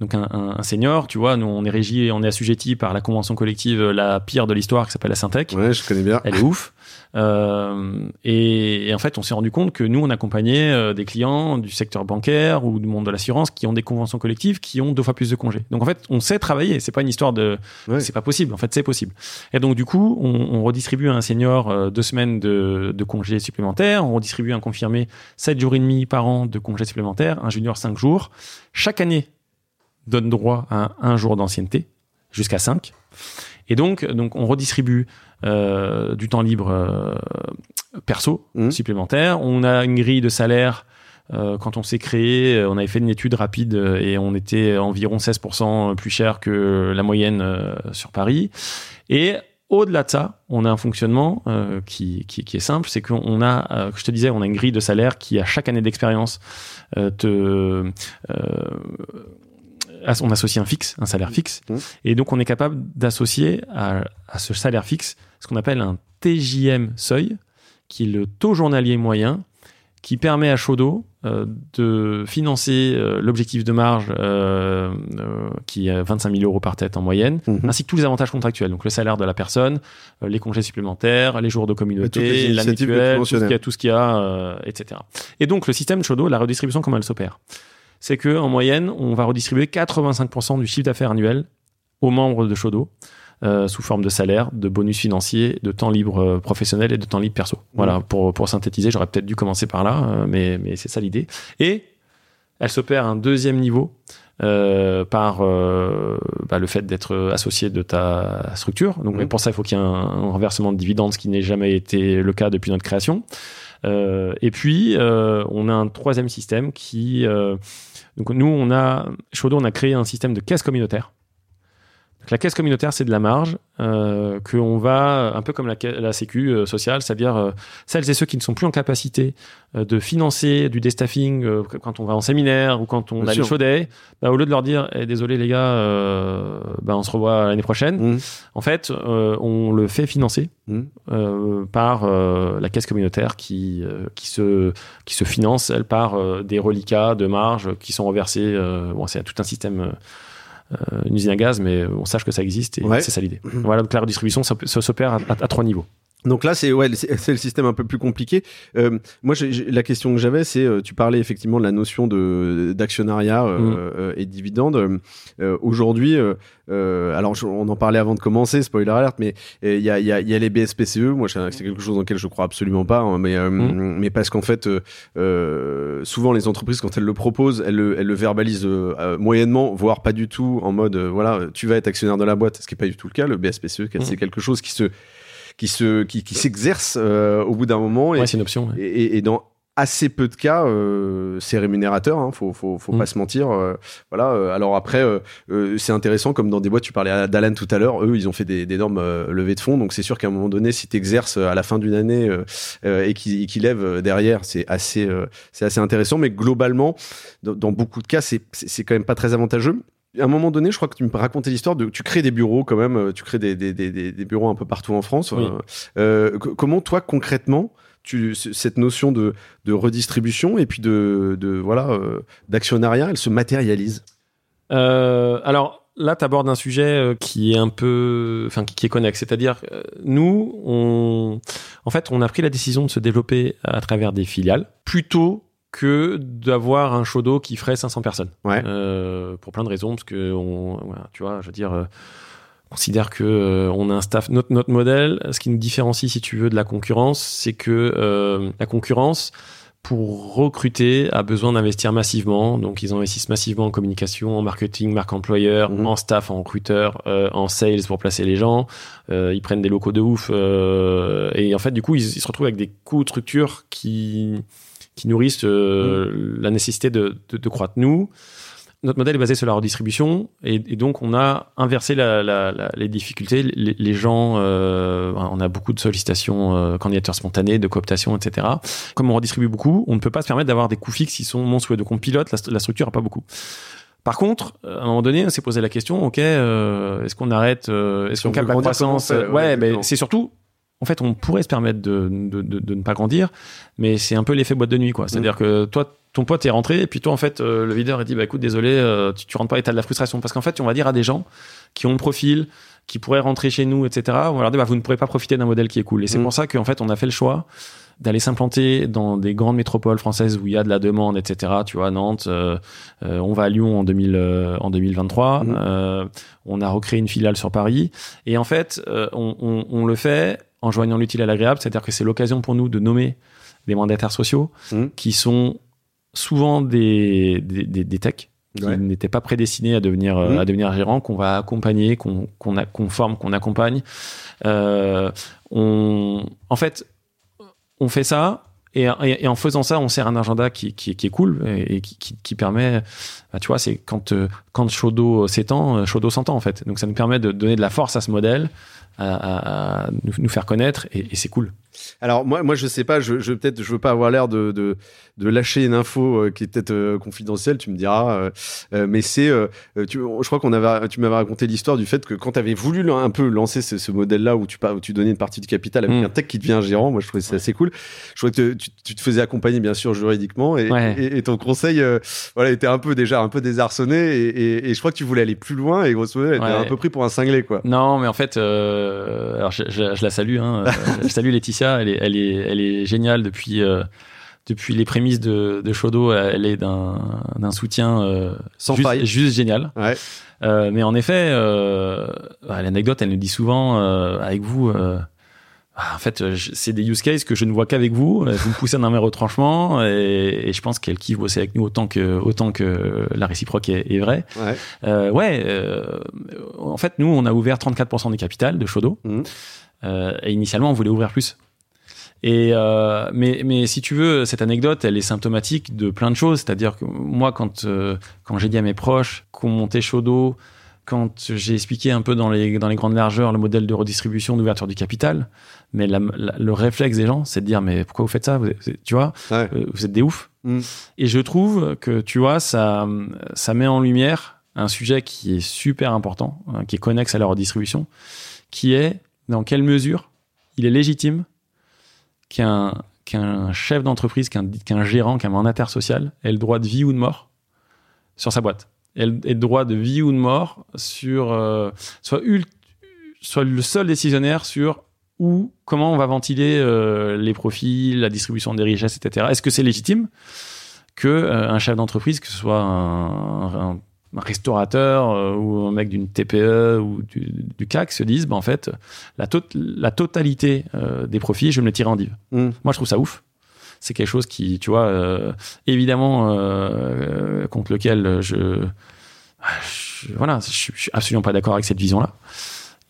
Donc un, un- un senior, tu vois, nous on est régi, on est assujetti par la convention collective euh, la pire de l'histoire qui s'appelle la Syntec. Ouais, je connais bien. Elle est ouf. Euh, et, et en fait, on s'est rendu compte que nous, on accompagnait euh, des clients du secteur bancaire ou du monde de l'assurance qui ont des conventions collectives qui ont deux fois plus de congés. Donc en fait, on sait travailler. C'est pas une histoire de Ouais. c'est pas possible. En fait, c'est possible. Et donc du coup, on, on redistribue à un senior euh, deux semaines de, de congés supplémentaires. On redistribue à un confirmé sept jours et demi par an de congés supplémentaires. Un junior cinq jours. Chaque année donne droit à un jour d'ancienneté jusqu'à 5. Et donc, donc on redistribue euh, du temps libre euh, perso Mhm. supplémentaire. On a une grille de salaire. euh, quand on s'est créé, on avait fait une étude rapide et on était environ 16% plus cher que la moyenne sur Paris. Et au-delà de ça, on a un fonctionnement euh, qui, qui, qui est simple, c'est qu'on a, euh, je te disais, on a une grille de salaire qui à chaque année d'expérience euh, te on associe un fixe, un salaire fixe, Mhm. et donc on est capable d'associer à, à ce salaire fixe ce qu'on appelle un TJM seuil, qui est le taux journalier moyen, qui permet à Shodo euh, de financer euh, l'objectif de marge euh, qui est 25 000 euros par tête en moyenne, Mhm. ainsi que tous les avantages contractuels, donc le salaire de la personne, les congés supplémentaires, les jours de communauté, la mutuelle, tout ce qu'il y mentionnais. a, tout ce qu'il y a etc. Et donc le système Shodo, la redistribution, comment elle s'opère? C'est que en moyenne, on va redistribuer 85% du chiffre d'affaires annuel aux membres de Shodo. euh, sous forme de salaire, de bonus financiers, de temps libre euh, professionnel et de temps libre perso. Voilà, pour, pour synthétiser, j'aurais peut-être dû commencer par là, euh, mais, mais c'est ça l'idée. Et elle s'opère à un deuxième niveau euh, par euh, bah, le fait d'être associé de ta structure. Donc, mais pour ça, il faut qu'il y ait un, un renversement de dividendes, ce qui n'est jamais été le cas depuis notre création. Euh, et puis, on a un troisième système qui... donc, nous, on a... On a créé un système de caisse communautaire. La caisse communautaire, c'est de la marge euh, que on va, un peu comme la, sécu euh, sociale, c'est-à-dire euh, celles et ceux qui ne sont plus en capacité euh, de financer du déstaffing quand on va en séminaire ou quand on Bien a sûr. les chaudets, bah, au lieu de leur dire Eh, désolé les gars, bah, on se revoit l'année prochaine, Mhm. en fait, on le fait financer euh, par la caisse communautaire qui, qui, se, qui se finance, elle, par des reliquats de marge qui sont reversés. bon, c'est tout un système, une usine à gaz, mais on sache que ça existe et Ouais. c'est ça l'idée. Voilà, donc la redistribution, ça, ça s'opère à, à- à trois niveaux. Donc là, c'est ouais, c'est le système un peu plus compliqué. Euh, moi, la question que j'avais, c'est euh, tu parlais effectivement de la notion de d'actionnariat euh, Mm. euh, et de dividende. Euh, Aujourd'hui, euh, alors je- on en parlait avant de commencer, spoiler alert, mais il y, a, y, a, y a les BSPCE. Moi, c'est quelque chose dans lequel je crois absolument pas, hein, mais euh, Mm. mais parce qu'en fait, souvent les entreprises quand elles le proposent, elles le, elles le verbalisent moyennement, voire pas du tout, en mode voilà, tu vas être actionnaire de la boîte, ce qui est pas du tout le cas. Le BSPCE, Mm. c'est quelque chose qui se qui se qui, qui s'exerce euh, au bout d'un moment et, Ouais, c'est une option. ouais. et, et dans assez peu de cas, euh, c'est rémunérateur. Hein, faut, faut, faut Mm. pas se mentir. euh, voilà. euh, alors après, euh, euh, c'est intéressant comme dans des boîtes. Tu parlais d'Alan tout à l'heure. Eux, ils ont fait des- d'énormes levées de fonds. Donc c'est sûr qu'à un moment donné, si tu exerces à la fin d'une année et qui qui lève derrière, c'est assez, euh, c'est assez intéressant. Mais globalement, dans, dans beaucoup de cas, c'est c'est quand même pas très avantageux. À un moment donné, je crois que tu me racontais l'histoire de tu crées des bureaux quand même, euh, tu crées des, des, des, bureaux un peu partout en France. Oui. Euh, euh, co- comment toi concrètement tu, cette notion de, de redistribution et puis de, de voilà euh, d'actionnariat, elle se matérialise? Euh, alors là, tu abordes un sujet qui est un peu, enfin qui, est connexe. C'est-à-dire, nous, on, en fait, on a pris la décision de se développer à travers des filiales plutôt que d'avoir un show d'eau qui ferait 500 personnes. Ouais. Euh, pour plein de raisons, parce que on, voilà, tu vois, je veux dire. euh, on considère que euh, on a un staff notre notre modèle ce qui nous différencie si tu veux de la concurrence c'est que euh, la concurrence pour recruter a besoin d'investir massivement. Donc, ils investissent massivement en communication, en marketing, marque employeur, Mhm. en staff, en recruteur, euh, en sales pour placer les gens. Euh, ils prennent des locaux de ouf. euh, et en fait, du coup, ils, ils se retrouvent avec des coûts de structure qui, qui nourrissent euh, la nécessité de, de, de croître. Nous, notre modèle est basé sur la redistribution et, et donc on a inversé la, la, la- les difficultés. Les, les gens, euh, on a beaucoup de sollicitations, euh, candidatures spontanées, de cooptation, etc. Comme on redistribue beaucoup, on ne peut pas se permettre d'avoir des coûts fixes qui sont monstrueux. Donc on pilote, la, structure n'a pas beaucoup. Par contre, à un moment donné, on s'est posé la question, ok, euh, est-ce qu'on arrête, est-ce qu'on capte la croissance Ouais, mais c'est surtout, en fait, on pourrait se permettre de, de, de, de ne pas grandir, mais c'est un peu l'effet boîte de nuit, quoi. C'est-à-dire que toi, ton pote est rentré, et puis toi, en fait, euh, le leader, il dit, bah écoute, désolé, euh, tu, tu rentres pas, et t'as de la frustration. Parce qu'en fait, on va dire à des gens qui ont le profil, qui pourraient rentrer chez nous, etc., on va leur dire, bah, vous ne pourrez pas profiter d'un modèle qui est cool. Et c'est Mm. pour ça qu'en fait, on a fait le choix d'aller s'implanter dans des grandes métropoles françaises où il y a de la demande, etc. Tu vois, Nantes, euh, euh, on va à Lyon en, 2000, euh, en 2023, Mhm. euh, on a recréé une filiale sur Paris, et en fait, euh, on, on, on le fait en joignant l'utile à l'agréable, c'est-à-dire que c'est l'occasion pour nous de nommer des mandataires sociaux Mhm. qui sont souvent des, des, des, des techs qui Ouais. n'étaient pas prédestinés à devenir euh, Mhm. à devenir gérants, qu'on va accompagner, qu'on qu'on forme, qu'on accompagne. Euh, on, en fait, on fait ça. Et, et- et en faisant ça, on sert un agenda qui, qui, qui est cool et, et qui, qui, permet, bah, tu vois, c'est quand, euh, quand Shodo s'étend, Shodo s'entend en fait. Donc ça nous permet de donner de la force à ce modèle, à, nous, faire connaître et c'est cool. Alors moi, moi je sais pas, je, je peut-être je veux pas avoir l'air de, de, de lâcher une info euh, qui est peut-être euh, confidentielle, tu me diras, euh, mais c'est, je crois qu'on avait, tu m'avais raconté l'histoire du fait que quand tu avais voulu un peu lancer ce, ce modèle-là où tu, où tu donnais une partie du capital avec Mm. un tech qui devient gérant, moi je trouvais ça assez cool. Je trouvais que tu, tu te faisais accompagner bien sûr juridiquement et, Ouais. et, et ton conseil, voilà, était un peu déjà un peu désarçonné et, et, je crois que tu voulais aller plus loin et grosso modo, Ouais. un peu pris pour un cinglé quoi. Non, mais en fait, alors je, je- je la salue. Hein, je salue Laetitia. Elle est, elle est, elle est géniale depuis euh, depuis les prémices de, de Shodo. Elle est d'un soutien euh, Sans juste, faille. juste génial. Ouais. Euh, mais en effet, bah, l'anecdote, elle nous dit souvent avec vous. euh, ah, en fait, c'est des use cases que je ne vois qu'avec vous. Vous me poussez dans mes retranchements et, et je pense qu'elle kiffe bosser avec nous autant que autant que la réciproque est, est vraie. Ouais. Ouais, en fait, nous, on a ouvert 34% du capital de Shodo. Euh, et initialement, on voulait ouvrir plus. Et euh, mais, mais si tu veux, cette anecdote, elle est symptomatique de plein de choses. C'est-à-dire que moi, quand, euh, quand j'ai dit à mes proches qu'on montait Shodo, quand j'ai expliqué un peu dans les, dans les grandes largeurs le modèle de redistribution, d'ouverture du capital, mais la- la- le réflexe des gens, c'est de dire mais pourquoi vous faites ça? Vous Tu vois, Ouais. euh, vous êtes des oufs. Mm. Et je trouve que, tu vois, ça, ça met en lumière un sujet qui est super important, hein, qui est connexe à la redistribution, qui est dans quelle mesure il est légitime qu'un chef d'entreprise, qu'un gérant, qu'un mandataire social ait le droit de vie ou de mort sur sa boîte. Ait le droit de vie ou de mort sur... euh, soit, le seul décisionnaire sur où, comment on va ventiler euh, les profits, la distribution des richesses, etc. Est-ce que c'est légitime que euh, chef d'entreprise, que ce soit un restaurateur euh, ou un mec d'une TPE ou du, du CAC, se dise, bah, en fait, la, tot- la totalité euh, des profits, je vais me les tirer en div. Mm. Moi, je trouve ça ouf. C'est quelque chose qui, tu vois, euh, évidemment, contre lequel je, je- voilà, je, je suis absolument pas d'accord avec cette vision-là.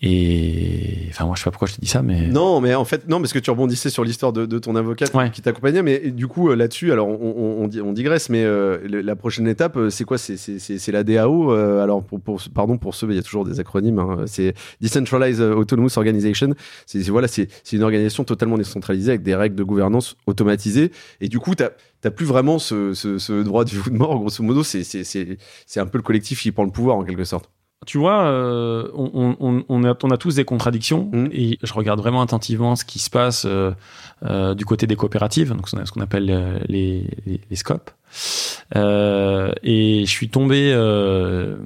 Et enfin, moi, je sais pas pourquoi je te dis ça, mais Non, mais en fait, non, parce que tu rebondissais sur l'histoire de, de ton avocate Ouais. qui t'accompagnait, mais du coup, euh, là-dessus, alors on, on, on di- on digresse, mais euh, la prochaine étape, euh, c'est quoi? C'est- C'est c'est- c'est la DAO. euh, alors, pour, pour, pardon pour ceux, mais il y a toujours des acronymes. hein, c'est Decentralized Autonomous Organization. C'est voilà, c'est c'est une organisation totalement décentralisée avec des règles de gouvernance automatisées. Et du coup, tu T'as plus vraiment ce, ce, ce droit du ou de mort, grosso modo, c'est c'est- c'est c'est un peu le collectif qui prend le pouvoir en quelque sorte. Tu vois, euh, on, on, on, a, on a tous des contradictions Mhm. et je regarde vraiment attentivement ce qui se passe euh, euh, du côté des coopératives, donc ce qu'on appelle euh, les, les, les SCOP. Euh, et je suis tombé, euh,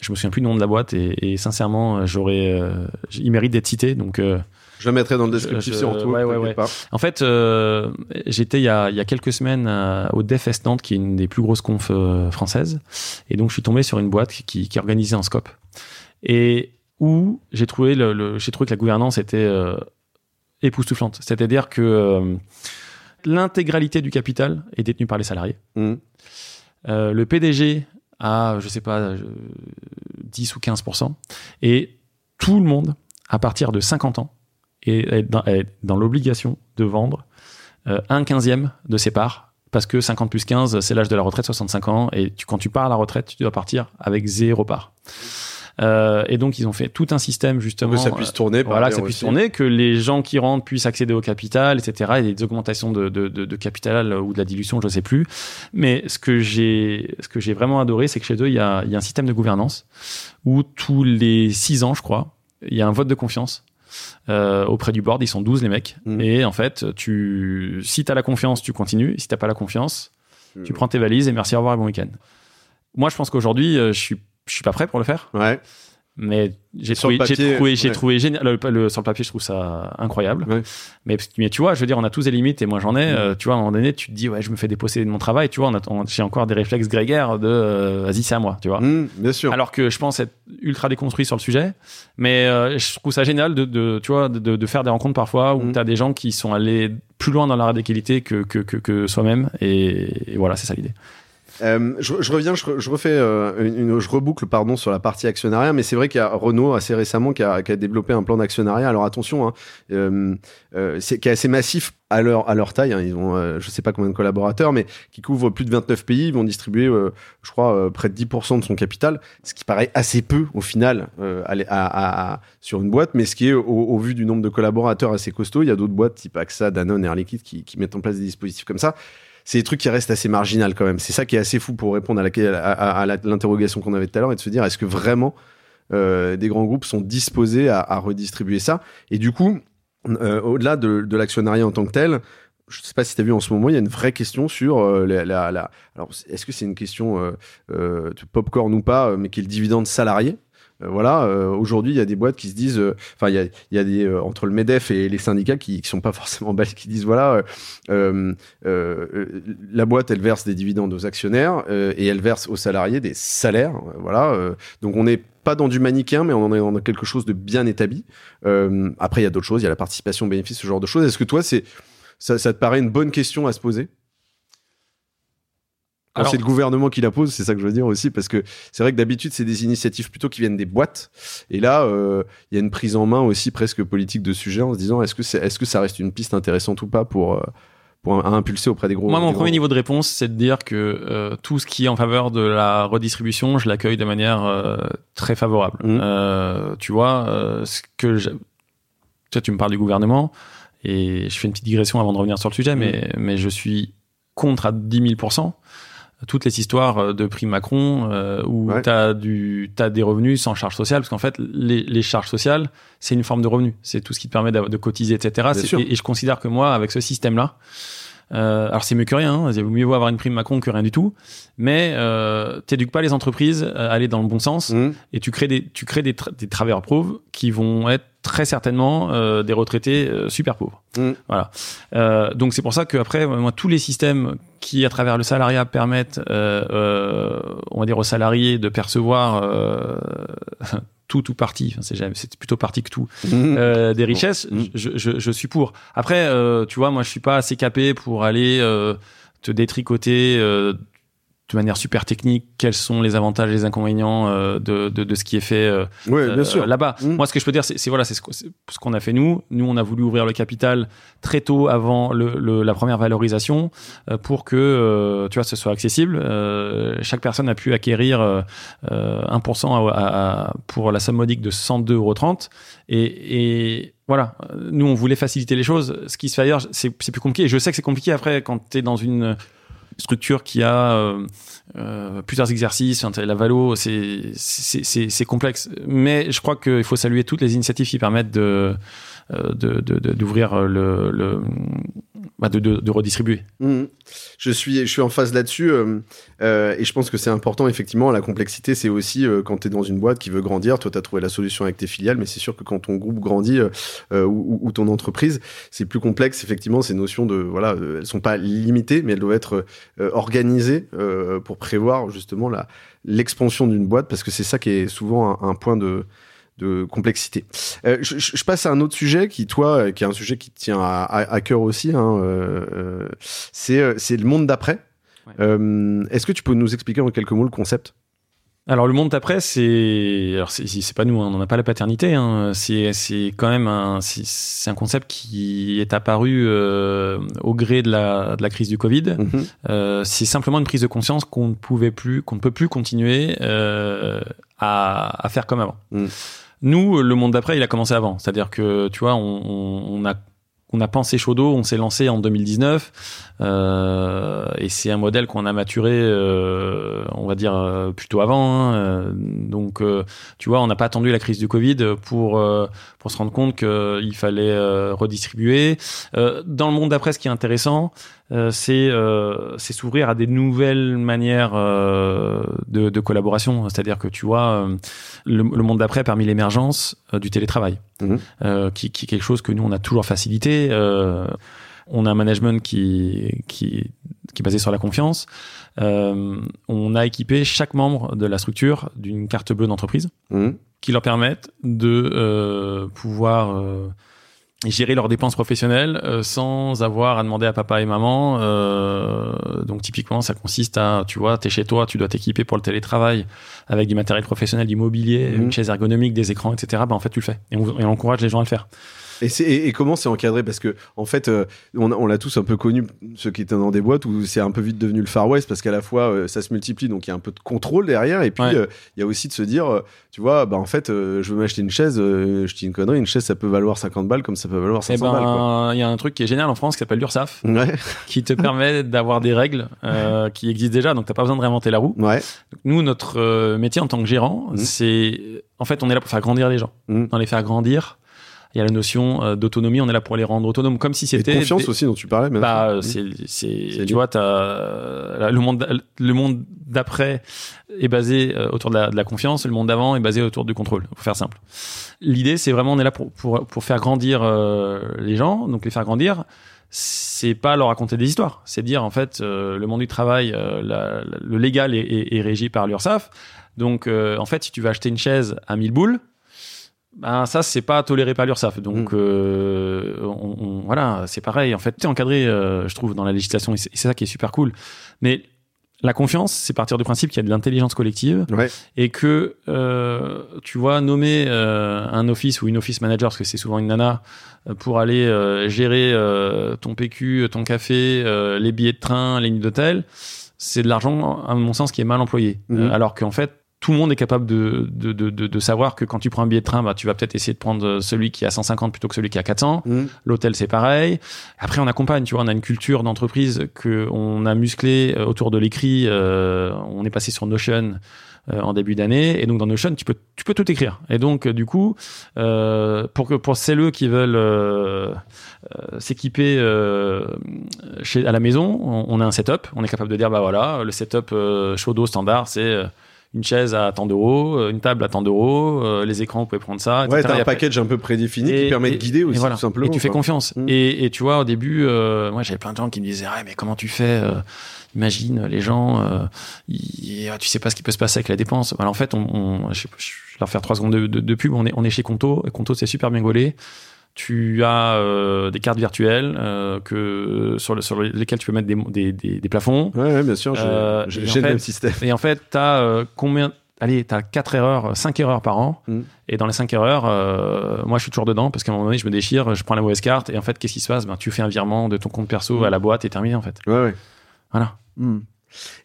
je me souviens plus du nom de la boîte et, et sincèrement, j'aurais, euh, il mérite d'être cité, donc. Euh, Je le mettrai dans le descriptif Je- si on retrouve. ouais, ouais, t'inquiète ouais. pas. En fait, euh, j'étais il y a, il y a quelques semaines à- au DefFest Nantes, qui est une des plus grosses confs euh, françaises, et donc je suis tombé sur une boîte qui, qui organisait un scope et où j'ai trouvé le, le- j'ai trouvé que la gouvernance était euh, époustouflante. C'est-à-dire que euh, l'intégralité du capital est détenue par les salariés. Euh, le PDG a, je sais pas, euh, 10 ou 15% et tout le monde, à partir de 50 ans, est, est dans, l'obligation de vendre euh, un quinzième de ses parts, parce que 50 plus 15, c'est l'âge de la retraite, 65 ans, et tu, quand tu pars à la retraite, tu dois partir avec zéro part. Euh, et donc, ils ont fait tout un système, justement. Que ça puisse tourner. Voilà, que ça puisse aussi. tourner, que les gens qui rentrent puissent accéder au capital, etc. Et des augmentations de, de, de, de capital ou de la dilution, je sais plus. Mais ce que j'ai, ce que j'ai vraiment adoré, c'est que chez eux, il y a, il y a un système de gouvernance où tous les six ans, je crois, il y a un vote de confiance. Euh, auprès du board, ils sont 12 les mecs. Mhm. Et en fait, tu, si t'as la confiance, tu continues. Si t'as pas la confiance, Mm. tu prends tes valises et merci, au revoir et bon week-end. Moi, je pense qu'aujourd'hui, euh, je suis, je suis pas prêt pour le faire. Ouais. Mais j'ai trouvé, j'ai trouvé, j'ai ouais. trouvé génial. Le, le- sur le papier, je trouve ça incroyable. Ouais. Mais, mais tu vois, je veux dire, on a tous des limites et moi j'en ai. Mm. euh, tu vois, à un moment donné, tu te dis, ouais, je me fais déposséder de mon travail. Tu vois, on a- on- j'ai encore des réflexes grégaires de, euh, vas-y, c'est à moi. Tu vois. Mhm, bien sûr. Alors que je pense être ultra déconstruit sur le sujet, mais euh, je trouve ça génial de, de tu vois, de, de faire des rencontres parfois où Mm. tu as des gens qui sont allés plus loin dans la radicalité que, que, que, que soi-même. Et, et voilà, c'est ça l'idée. Euh, je, je reviens, je, re- je refais, euh, une, je reboucle pardon sur la partie actionnariat, mais c'est vrai qu'il y a Renault assez récemment qui a, qui a développé un plan d'actionnariat. Alors attention, hein, euh, euh, c'est qui est assez massif à leur à leur taille. hein. Ils ont, je sais pas combien de collaborateurs, mais qui couvre plus de 29 pays. Ils vont distribuer, je crois, près de 10% de son capital, ce qui paraît assez peu au final à, à- à- sur une boîte, mais ce qui est au, au vu du nombre de collaborateurs assez costaud. Il y a d'autres boîtes type AXA, Danone, Air Liquide qui, qui mettent en place des dispositifs comme ça c'est des trucs qui restent assez marginal quand même. C'est ça qui est assez fou pour répondre à l'interrogation qu'on avait tout à l'heure et de se dire est-ce que vraiment euh, des grands groupes sont disposés à, redistribuer ça? Et du coup, euh, au-delà de, l'actionnariat en tant que tel, je sais pas si tu as vu en ce moment, il y a une vraie question sur euh, la, Alors, est-ce que c'est une question euh, euh, de popcorn ou pas, mais qui est le dividende salarié? Voilà, euh, aujourd'hui, il y a des boîtes qui se disent, euh, enfin, il y a, y a des euh, entre le Medef et les syndicats qui, qui sont pas forcément belles, qui disent voilà, euh, euh, euh, la boîte elle verse des dividendes aux actionnaires euh, et elle verse aux salariés des salaires, euh, voilà. euh, donc on n'est pas dans du manichéen, mais on est dans quelque chose de bien établi. Euh, après, il y a d'autres choses, il y a la participation bénéfice, ce genre de choses. Est-ce que toi, c'est ça, ça te paraît une bonne question à se poser? Alors- c'est le gouvernement qui la pose, c'est ça que je veux dire aussi, parce que c'est vrai que d'habitude, c'est des initiatives plutôt qui viennent des boîtes. Et là, euh, il y a une prise en main aussi presque politique de sujet en se disant est-ce que, c'est, est-ce que ça reste une piste intéressante ou pas pour, euh, pour à impulser auprès des gros Moi, mon premier niveau de réponse, c'est de dire que euh, tout ce qui est en faveur de la redistribution, je l'accueille de manière euh, très favorable. Euh, tu vois, ce que je... toi, tu me parles du gouvernement, et je fais une petite digression avant de revenir sur le sujet, Mhm. mais, mais je suis contre à 10 000 toutes les histoires de prix Macron euh, où Ouais. tu as du t'as des revenus sans charge sociale parce qu'en fait les, les charges sociales c'est une forme de revenu. C'est tout ce qui te permet de cotiser etc et, et je considère que moi avec ce système là euh, alors c'est mieux que rien, hein. il vaut mieux avoir une prime Macron que rien du tout, mais euh, t'éduques pas les entreprises à aller dans le bon sens Mhm. et tu crées des tu crées des, tra- des travailleurs pauvres qui vont être très certainement euh, des retraités euh, super pauvres. Mhm. Voilà. Euh, donc c'est pour ça que après moi tous les systèmes qui à travers le salariat permettent euh, euh, on va dire aux salariés de percevoir euh, tout ou partie, enfin, c'est jamais- c'est plutôt partie que tout, Mhm. euh, des richesses, Mm. je, je, je suis pour. Après, euh, tu vois, moi, je suis pas assez capé pour aller euh, te détricoter euh, de manière super technique quels sont les avantages et les inconvénients euh, de, de, de, ce qui est fait euh, ouais, bien sûr. là-bas. Mm. Moi, ce que je peux dire, c'est voilà, c'est ce, ce qu'on a fait nous. Nous, on a voulu ouvrir le capital très tôt avant le, le, la première valorisation euh, pour que euh, tu vois, ce soit accessible. Euh, chaque personne a pu acquérir 1% à, à, pour la somme modique de 102,30 euros. Et, et voilà, nous, on voulait faciliter les choses. Ce qui se fait ailleurs, c'est plus compliqué. Et je sais que c'est compliqué après quand tu es dans une structure qui a euh, euh, plusieurs exercices, la valo, c'est complexe. Mais je crois qu'il faut saluer toutes les initiatives qui permettent de d'ouvrir de, de, le, le bah de, de, redistribuer. Mmh. Je suis je suis en phase là-dessus euh, euh, et je pense que c'est important effectivement la complexité c'est aussi euh, quand tu es dans une boîte qui veut grandir toi tu as trouvé la solution avec tes filiales mais c'est sûr que quand ton groupe grandit euh, ou, ton entreprise c'est plus complexe effectivement ces notions de voilà elles sont pas limitées mais elles doivent être organisées pour prévoir justement la l'expansion d'une boîte parce que c'est ça qui est souvent un point de de complexité. Euh, je, je, passe à un autre sujet qui, toi, qui est un sujet qui te tient à, à, à cœur aussi. Hein, euh, c'est c'est le monde d'après. Ouais. Euh, Est-ce que tu peux nous expliquer en quelques mots le concept? Alors le monde d'après, c'est alors c'est pas nous, hein, on n'a pas la paternité. Hein, c'est c'est quand même un c'est un concept qui est apparu euh, au gré de la de la crise du Covid. -hmm. euh, c'est simplement une prise de conscience qu'on ne pouvait plus, qu'on ne peut plus continuer euh, à, à faire comme avant. Mm. Nous, le monde d'après, il a commencé avant. C'est-à-dire que, tu vois, on, on, on a on a pensé Chaudot, on s'est lancé en 2019 euh, et c'est un modèle qu'on a maturé, euh, on va dire euh, plutôt avant. Hein, donc, euh, tu vois, on n'a pas attendu la crise du Covid pour euh, pour se rendre compte qu'il fallait redistribuer. dans le monde d'après, ce qui est intéressant, c'est c'est s'ouvrir à des nouvelles manières de, de, collaboration. C'est-à-dire que tu vois, le, le monde d'après a permis l'émergence du télétravail, mmh. qui, qui est quelque chose que nous on a toujours facilité. Euh, on a un management qui, qui, qui est basé sur la confiance. Euh, on a équipé chaque membre de la structure d'une carte bleue d'entreprise mmh. qui leur permettent de euh, pouvoir euh, gérer leurs dépenses professionnelles euh, sans avoir à demander à papa et maman. Euh, donc typiquement, ça consiste à, tu vois, t'es chez toi, tu dois t'équiper pour le télétravail avec du matériel professionnel, du mobilier, mmh. une chaise ergonomique, des écrans, etc. Bah en fait, tu le fais et on, et on encourage les gens à le faire. Et, et, et, comment c'est encadré? Parce que en fait, euh, on, on l'a tous un peu connu, ceux qui étaient dans des boîtes où c'est un peu vite devenu le Far West parce qu'à la fois euh, ça se multiplie, donc il y a un peu de contrôle derrière, et puis il ouais. euh, y a aussi de se dire, tu vois, bah en fait, je veux m'acheter une chaise, je dis une connerie, une chaise ça peut valoir 50 balles comme ça peut valoir 500 et ben, balles. Il y a un truc qui est génial en France qui s'appelle l'URSAF, ouais. qui te permet d'avoir des règles qui existent déjà, donc t'as pas besoin de réinventer la roue. Ouais. Donc, nous, notre métier en tant que gérant, mmh. c'est en fait, on est là pour faire grandir les gens, mmh. dans les faire grandir il y a la notion euh, d'autonomie, on est là pour les rendre autonomes, comme si c'était. Confiance des... aussi dont tu parlais. Bah, mmh. c'est, c'est, tu vois, t'as le monde, le monde d'après est basé euh, autour de la, de la confiance, le monde d'avant est basé autour du contrôle. Pour faire simple. L'idée, c'est vraiment, on est là pour pour pour faire grandir euh, les gens, donc les faire grandir. C'est pas leur raconter des histoires, c'est dire en fait euh, le monde du travail, euh, la, la, le légal est, est, est, régi par l'URSSAF. Donc en fait, si tu vas acheter une chaise à 1000 boules, ben ça c'est pas toléré par l'URSSAF donc mmh. euh, on, on, voilà c'est pareil en fait c'est encadré euh, je trouve dans la législation et c'est ça qui est super cool mais la confiance c'est partir du principe qu'il y a de l'intelligence collective ouais. et que euh, tu vois nommer euh, un office ou une office manager parce que c'est souvent une nana euh, pour aller gérer ton PQ ton café les billets de train les nuits d'hôtel c'est de l'argent à mon sens qui est mal employé mmh. alors qu'en fait tout le monde est capable de, de, de, de, savoir que quand tu prends un billet de train, bah, tu vas peut-être essayer de prendre celui qui a 150 plutôt que celui qui a 400. Mmh. L'hôtel, c'est pareil. Après, on accompagne, tu vois, on a une culture d'entreprise que on a musclé autour de l'écrit. Euh, on est passé sur Notion euh, en début d'année, et donc dans Notion, tu peux, tu peux tout écrire. Et donc, du coup, euh, pour que pour celles qui veulent euh, s'équiper chez à la maison, on, on, a un setup. On est capable de dire, bah voilà, le setup chaud d'eau standard, c'est une chaise à tant d'euros, une table à tant d'euros, euh, les écrans, vous pouvez prendre ça. Etc. Ouais, t'as un package un peu prédéfini et, qui permet et, de guider aussi, voilà. tout simplement. Et tu fais confiance. Mmh. Et, et, tu vois, au début, euh, moi, j'avais plein de gens qui me disaient, ah, mais comment tu fais euh, Imagine, les gens, euh, ils, tu sais pas ce qui peut se passer avec la dépense. Alors, en fait, on, on je, je vais leur faire trois secondes de, de, de, pub. On est, on est chez Conto. Conto, c'est super bien gaulé tu as euh, des cartes virtuelles euh, que sur, le, sur lesquelles tu peux mettre des, des, des, des plafonds. Ouais, ouais, bien sûr, j'ai Euh, le fait- même système. Et en fait, tu as combien Allez, tu as 4 erreurs, 5 erreurs par an. Mm. Et dans les 5 erreurs, moi je suis toujours dedans parce qu'à un moment donné, je me déchire, je prends la mauvaise carte. Et en fait, qu'est-ce qui se passe? Ben, Tu fais un virement de ton compte perso Mm. à la boîte et terminé en fait. Ouais, ouais. Voilà. Hmm.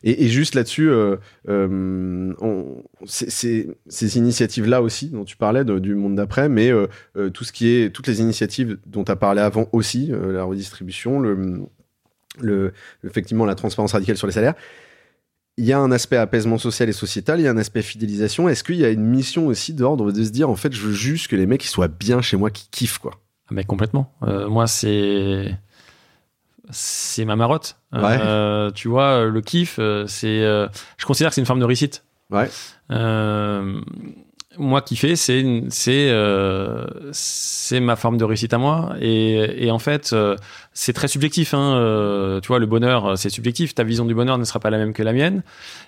Et, juste là-dessus, euh, euh, ces initiatives-là aussi dont tu parlais du monde d'après, mais euh, tout ce qui est toutes les initiatives dont tu as parlé avant aussi, la redistribution, effectivement la transparence radicale sur les salaires. Il y a un aspect apaisement social et sociétal, il y a un aspect fidélisation. Est-ce qu'il y a une mission aussi d'ordre de se dire en fait, je veux juste que les mecs soient bien chez moi, qui kiffent quoi? Ah, Mais complètement. Moi, c'est c'est ma marotte. Ouais. Euh, tu vois, le kiff, euh, c'est. euh, je considère que c'est une forme de réussite. Ouais. Euh, moi, kiffer, c'est euh, c'est ma forme de réussite à moi. Et, et en fait, euh, c'est très subjectif. Hein. Euh, tu vois, le bonheur, euh, c'est subjectif. Ta vision du bonheur ne sera pas la même que la mienne.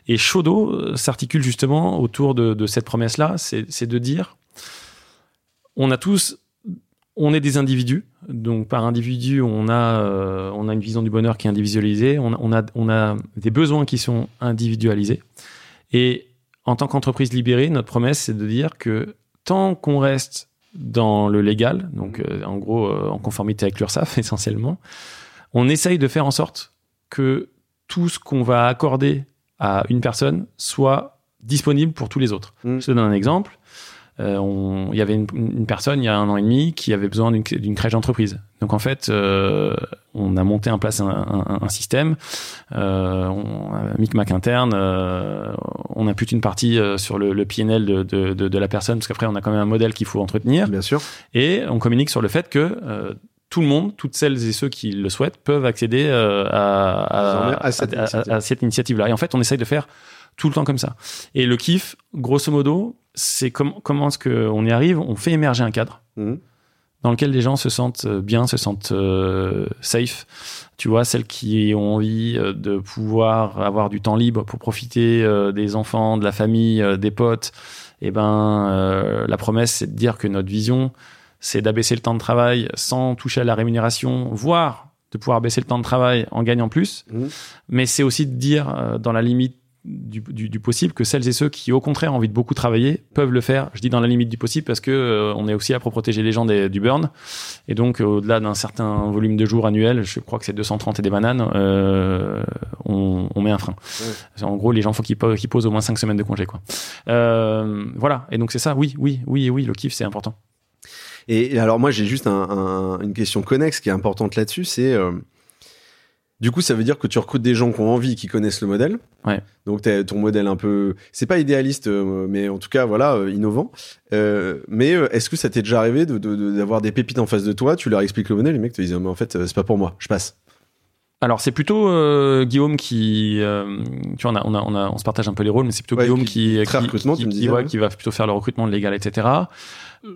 Et Shodo euh, s'articule justement autour de, de cette promesse-là. C'est de dire, on a tous on est des individus, donc par individu, on a, euh, on a une vision du bonheur qui est individualisée, on, a- on, a, on a des besoins qui sont individualisés. Et en tant qu'entreprise libérée, notre promesse, c'est de dire que tant qu'on reste dans le légal, donc euh, en gros euh, en conformité avec l'URSSAF essentiellement, on essaye de faire en sorte que tout ce qu'on va accorder à une personne soit disponible pour tous les autres. Mm. Je te donne un exemple. Euh, on- il y avait une, une personne il y a un an et demi qui avait besoin d'une crèche d'entreprise. Donc en fait, euh, on a monté en place un, un- un système, euh, on, un micmac interne, euh, on impute une partie euh, sur le, le PNL de, de, de, de la personne, parce qu'après on a quand même un modèle qu'il faut entretenir, Bien sûr. et on communique sur le fait que euh, tout le monde, toutes celles et ceux qui le souhaitent, peuvent accéder euh, à, à, Désormais, à cette à cette initiative-là. Et en fait, on essaye de faire tout le temps comme ça. Et le kiff, grosso modo, c'est com- comment est-ce qu'on y arrive? On fait émerger un cadre Mhm. dans lequel les gens se sentent euh, bien, se sentent euh, safe. Tu vois, celles qui ont envie euh, de pouvoir avoir du temps libre pour profiter euh, des enfants, de la famille, euh, des potes. Et ben, la promesse, c'est de dire que notre vision, c'est d'abaisser le temps de travail sans toucher à la rémunération, voire de pouvoir baisser le temps de travail en gagnant plus. Mhm. Mais c'est aussi de dire, dans la limite du, du- du possible, que celles et ceux qui, au contraire, ont envie de beaucoup travailler, peuvent le faire. Je dis dans la limite du possible parce que euh, on est aussi là pour protéger les gens des- du burn. Et donc, euh, au-delà d'un certain volume de jours annuel, je crois que c'est 230 et des bananes, euh, on, on met un frein. En gros, les gens, faut qu'ils po- qu'ils posent au moins 5 semaines de congé. Quoi. Euh, voilà. Et donc, c'est ça. Oui, oui, oui, oui, le kiff, c'est important. Et, alors moi j'ai juste un- un- une question connexe qui est importante là-dessus, c'est euh, du coup ça veut dire que tu recrutes des gens qui ont envie, qui connaissent le modèle. Ouais. Donc t'as ton modèle un peu, c'est pas idéaliste, euh, mais en tout cas voilà euh, innovant. Euh, mais est-ce que ça t'est déjà arrivé de- de- de- d'avoir des pépites en face de toi, tu leur expliques le modèle, les mecs te disent Ah, mais en fait c'est pas pour moi, je passe. Alors c'est plutôt euh, Guillaume qui, euh, tu vois, on, a, on, a, on, a- on se partage un peu les rôles, mais c'est plutôt Ouais, Guillaume qui- qui, qui, disais, ouais. qui va plutôt faire le recrutement légal, etc.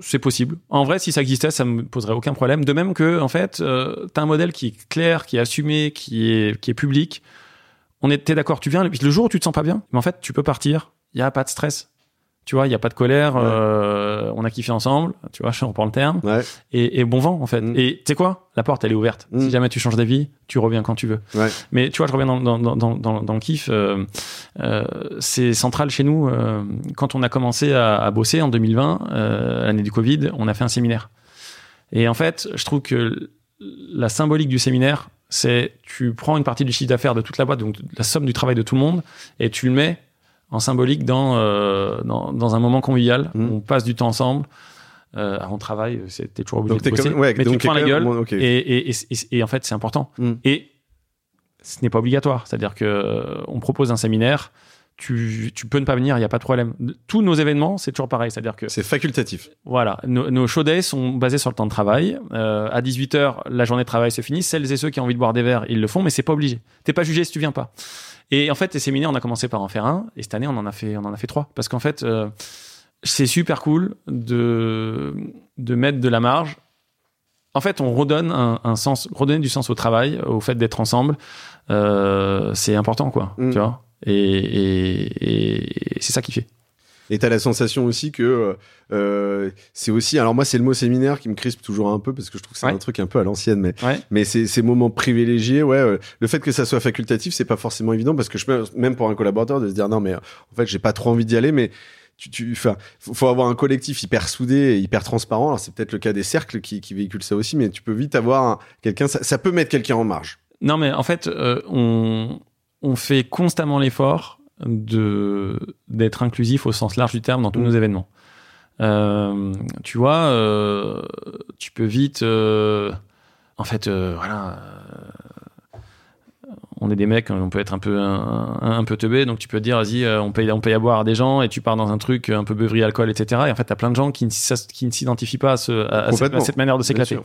C'est possible. En vrai, si ça existait, ça me poserait aucun problème. De même que, en fait, euh, t'as un modèle qui est clair, qui est assumé, qui est, qui est public. On était d'accord, tu viens, le jour où tu te sens pas bien, mais en fait, tu peux partir. Il y a pas de stress. Tu vois, il y a pas de colère. Ouais. euh, on a kiffé ensemble. Tu vois, je reprends le terme Ouais. et, et bon vent en fait. Mm. Et tu sais quoi? La porte elle est ouverte. Mm. Si jamais tu changes d'avis, tu reviens quand tu veux. Ouais. Mais tu vois, je reviens dans, dans, dans, dans, le kiff. euh, euh, c'est central chez nous. quand on a commencé à, à bosser en 2020, euh, l'année du Covid, on a fait un séminaire. Et en fait, je trouve que la symbolique du séminaire, c'est tu prends une partie du chiffre d'affaires de toute la boîte, donc la somme du travail de tout le monde, et tu le mets en symbolique dans, euh, dans, dans un moment convivial. Mm. où On passe du temps ensemble. Euh, on travaille, c'est- t'es toujours obligé Donc de bosser, ouais, mais donc tu prends la gueule. bon. Et, et, et, et- et en fait, c'est important. Mm. Et ce n'est pas obligatoire. C'est-à-dire que euh, on propose un séminaire. Tu, tu peux ne pas venir, il n'y a pas de problème. Tous nos événements, c'est toujours pareil. C'est-à-dire que C'est facultatif. voilà, nos, nos show days sont basés sur le temps de travail. Euh, à 18h, la journée de travail se finit. Celles et ceux qui ont envie de boire des verres, ils le font, mais c'est pas obligé. T'es pas jugé si tu viens pas. Et en fait, les séminaires, on a commencé par en faire un, et cette année, on en a fait, on en a fait trois. Parce qu'en fait, euh, c'est super cool de, de mettre de la marge. En fait, on redonne un, un sens, redonner du sens au travail, au fait d'être ensemble. Euh, c'est important, quoi. Mm. Tu vois. Et, et, et c'est ça qui fait. Et t'as la sensation aussi que euh, c'est aussi. Alors moi, c'est le mot séminaire qui me crispe toujours un peu parce que je trouve que c'est Ouais. un truc un peu à l'ancienne, mais Ouais. mais c'est ces moments privilégiés. Ouais, euh, le fait que ça soit facultatif, c'est pas forcément évident parce que je même pour un collaborateur de se dire non mais euh, en fait j'ai pas trop envie d'y aller, mais tu, tu, faut, avoir un collectif hyper soudé et hyper transparent. Alors c'est peut-être le cas des cercles qui, qui véhiculent ça aussi, mais tu peux vite avoir un- quelqu'un. Ça, ça peut mettre quelqu'un en marge. Non, mais en fait, euh, on, on fait constamment l'effort de d'être inclusif au sens large du terme dans tous Mm. nos événements. Euh, tu vois, euh, tu peux vite, euh, en fait, voilà. On est des mecs, on peut être un peu un, un peu teubé, donc tu peux te dire, vas-y, on paye, on paye à boire à des gens, et tu pars dans un truc un peu beuverie, alcool, etc. Et en fait, t'as plein de gens qui ne, qui ne s'identifient pas à, ce, à- cette, à cette manière de s'éclater.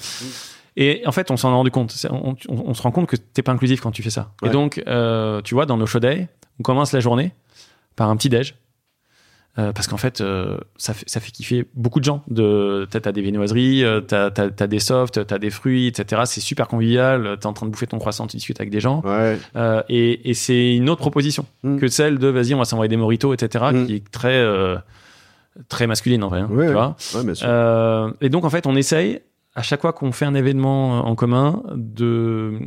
Et en fait, on s'en est rendu compte. On, on- on se rend compte que t'es pas inclusif quand tu fais ça. Ouais. Et donc, euh, tu vois, dans nos show days, on commence la journée par un petit déj. Euh, parce qu'en fait, euh, ça, fait, ça fait kiffer beaucoup de gens. De, t'as, des viennoiseries, euh, t'as, t'as, t'as des softs, t'as des fruits, etc. C'est super convivial. T'es en train de bouffer ton croissant, tu discutes avec des gens. Ouais. Euh, et, et c'est une autre proposition Mm. que celle de vas-y, on va s'envoyer des moritos, etc. Mm. qui est très, euh, très masculine en vrai. hein, Ouais, tu ouais. vois Ouais, bien sûr. euh, et donc, en fait, on essaye, à chaque fois qu'on fait un événement en commun, de,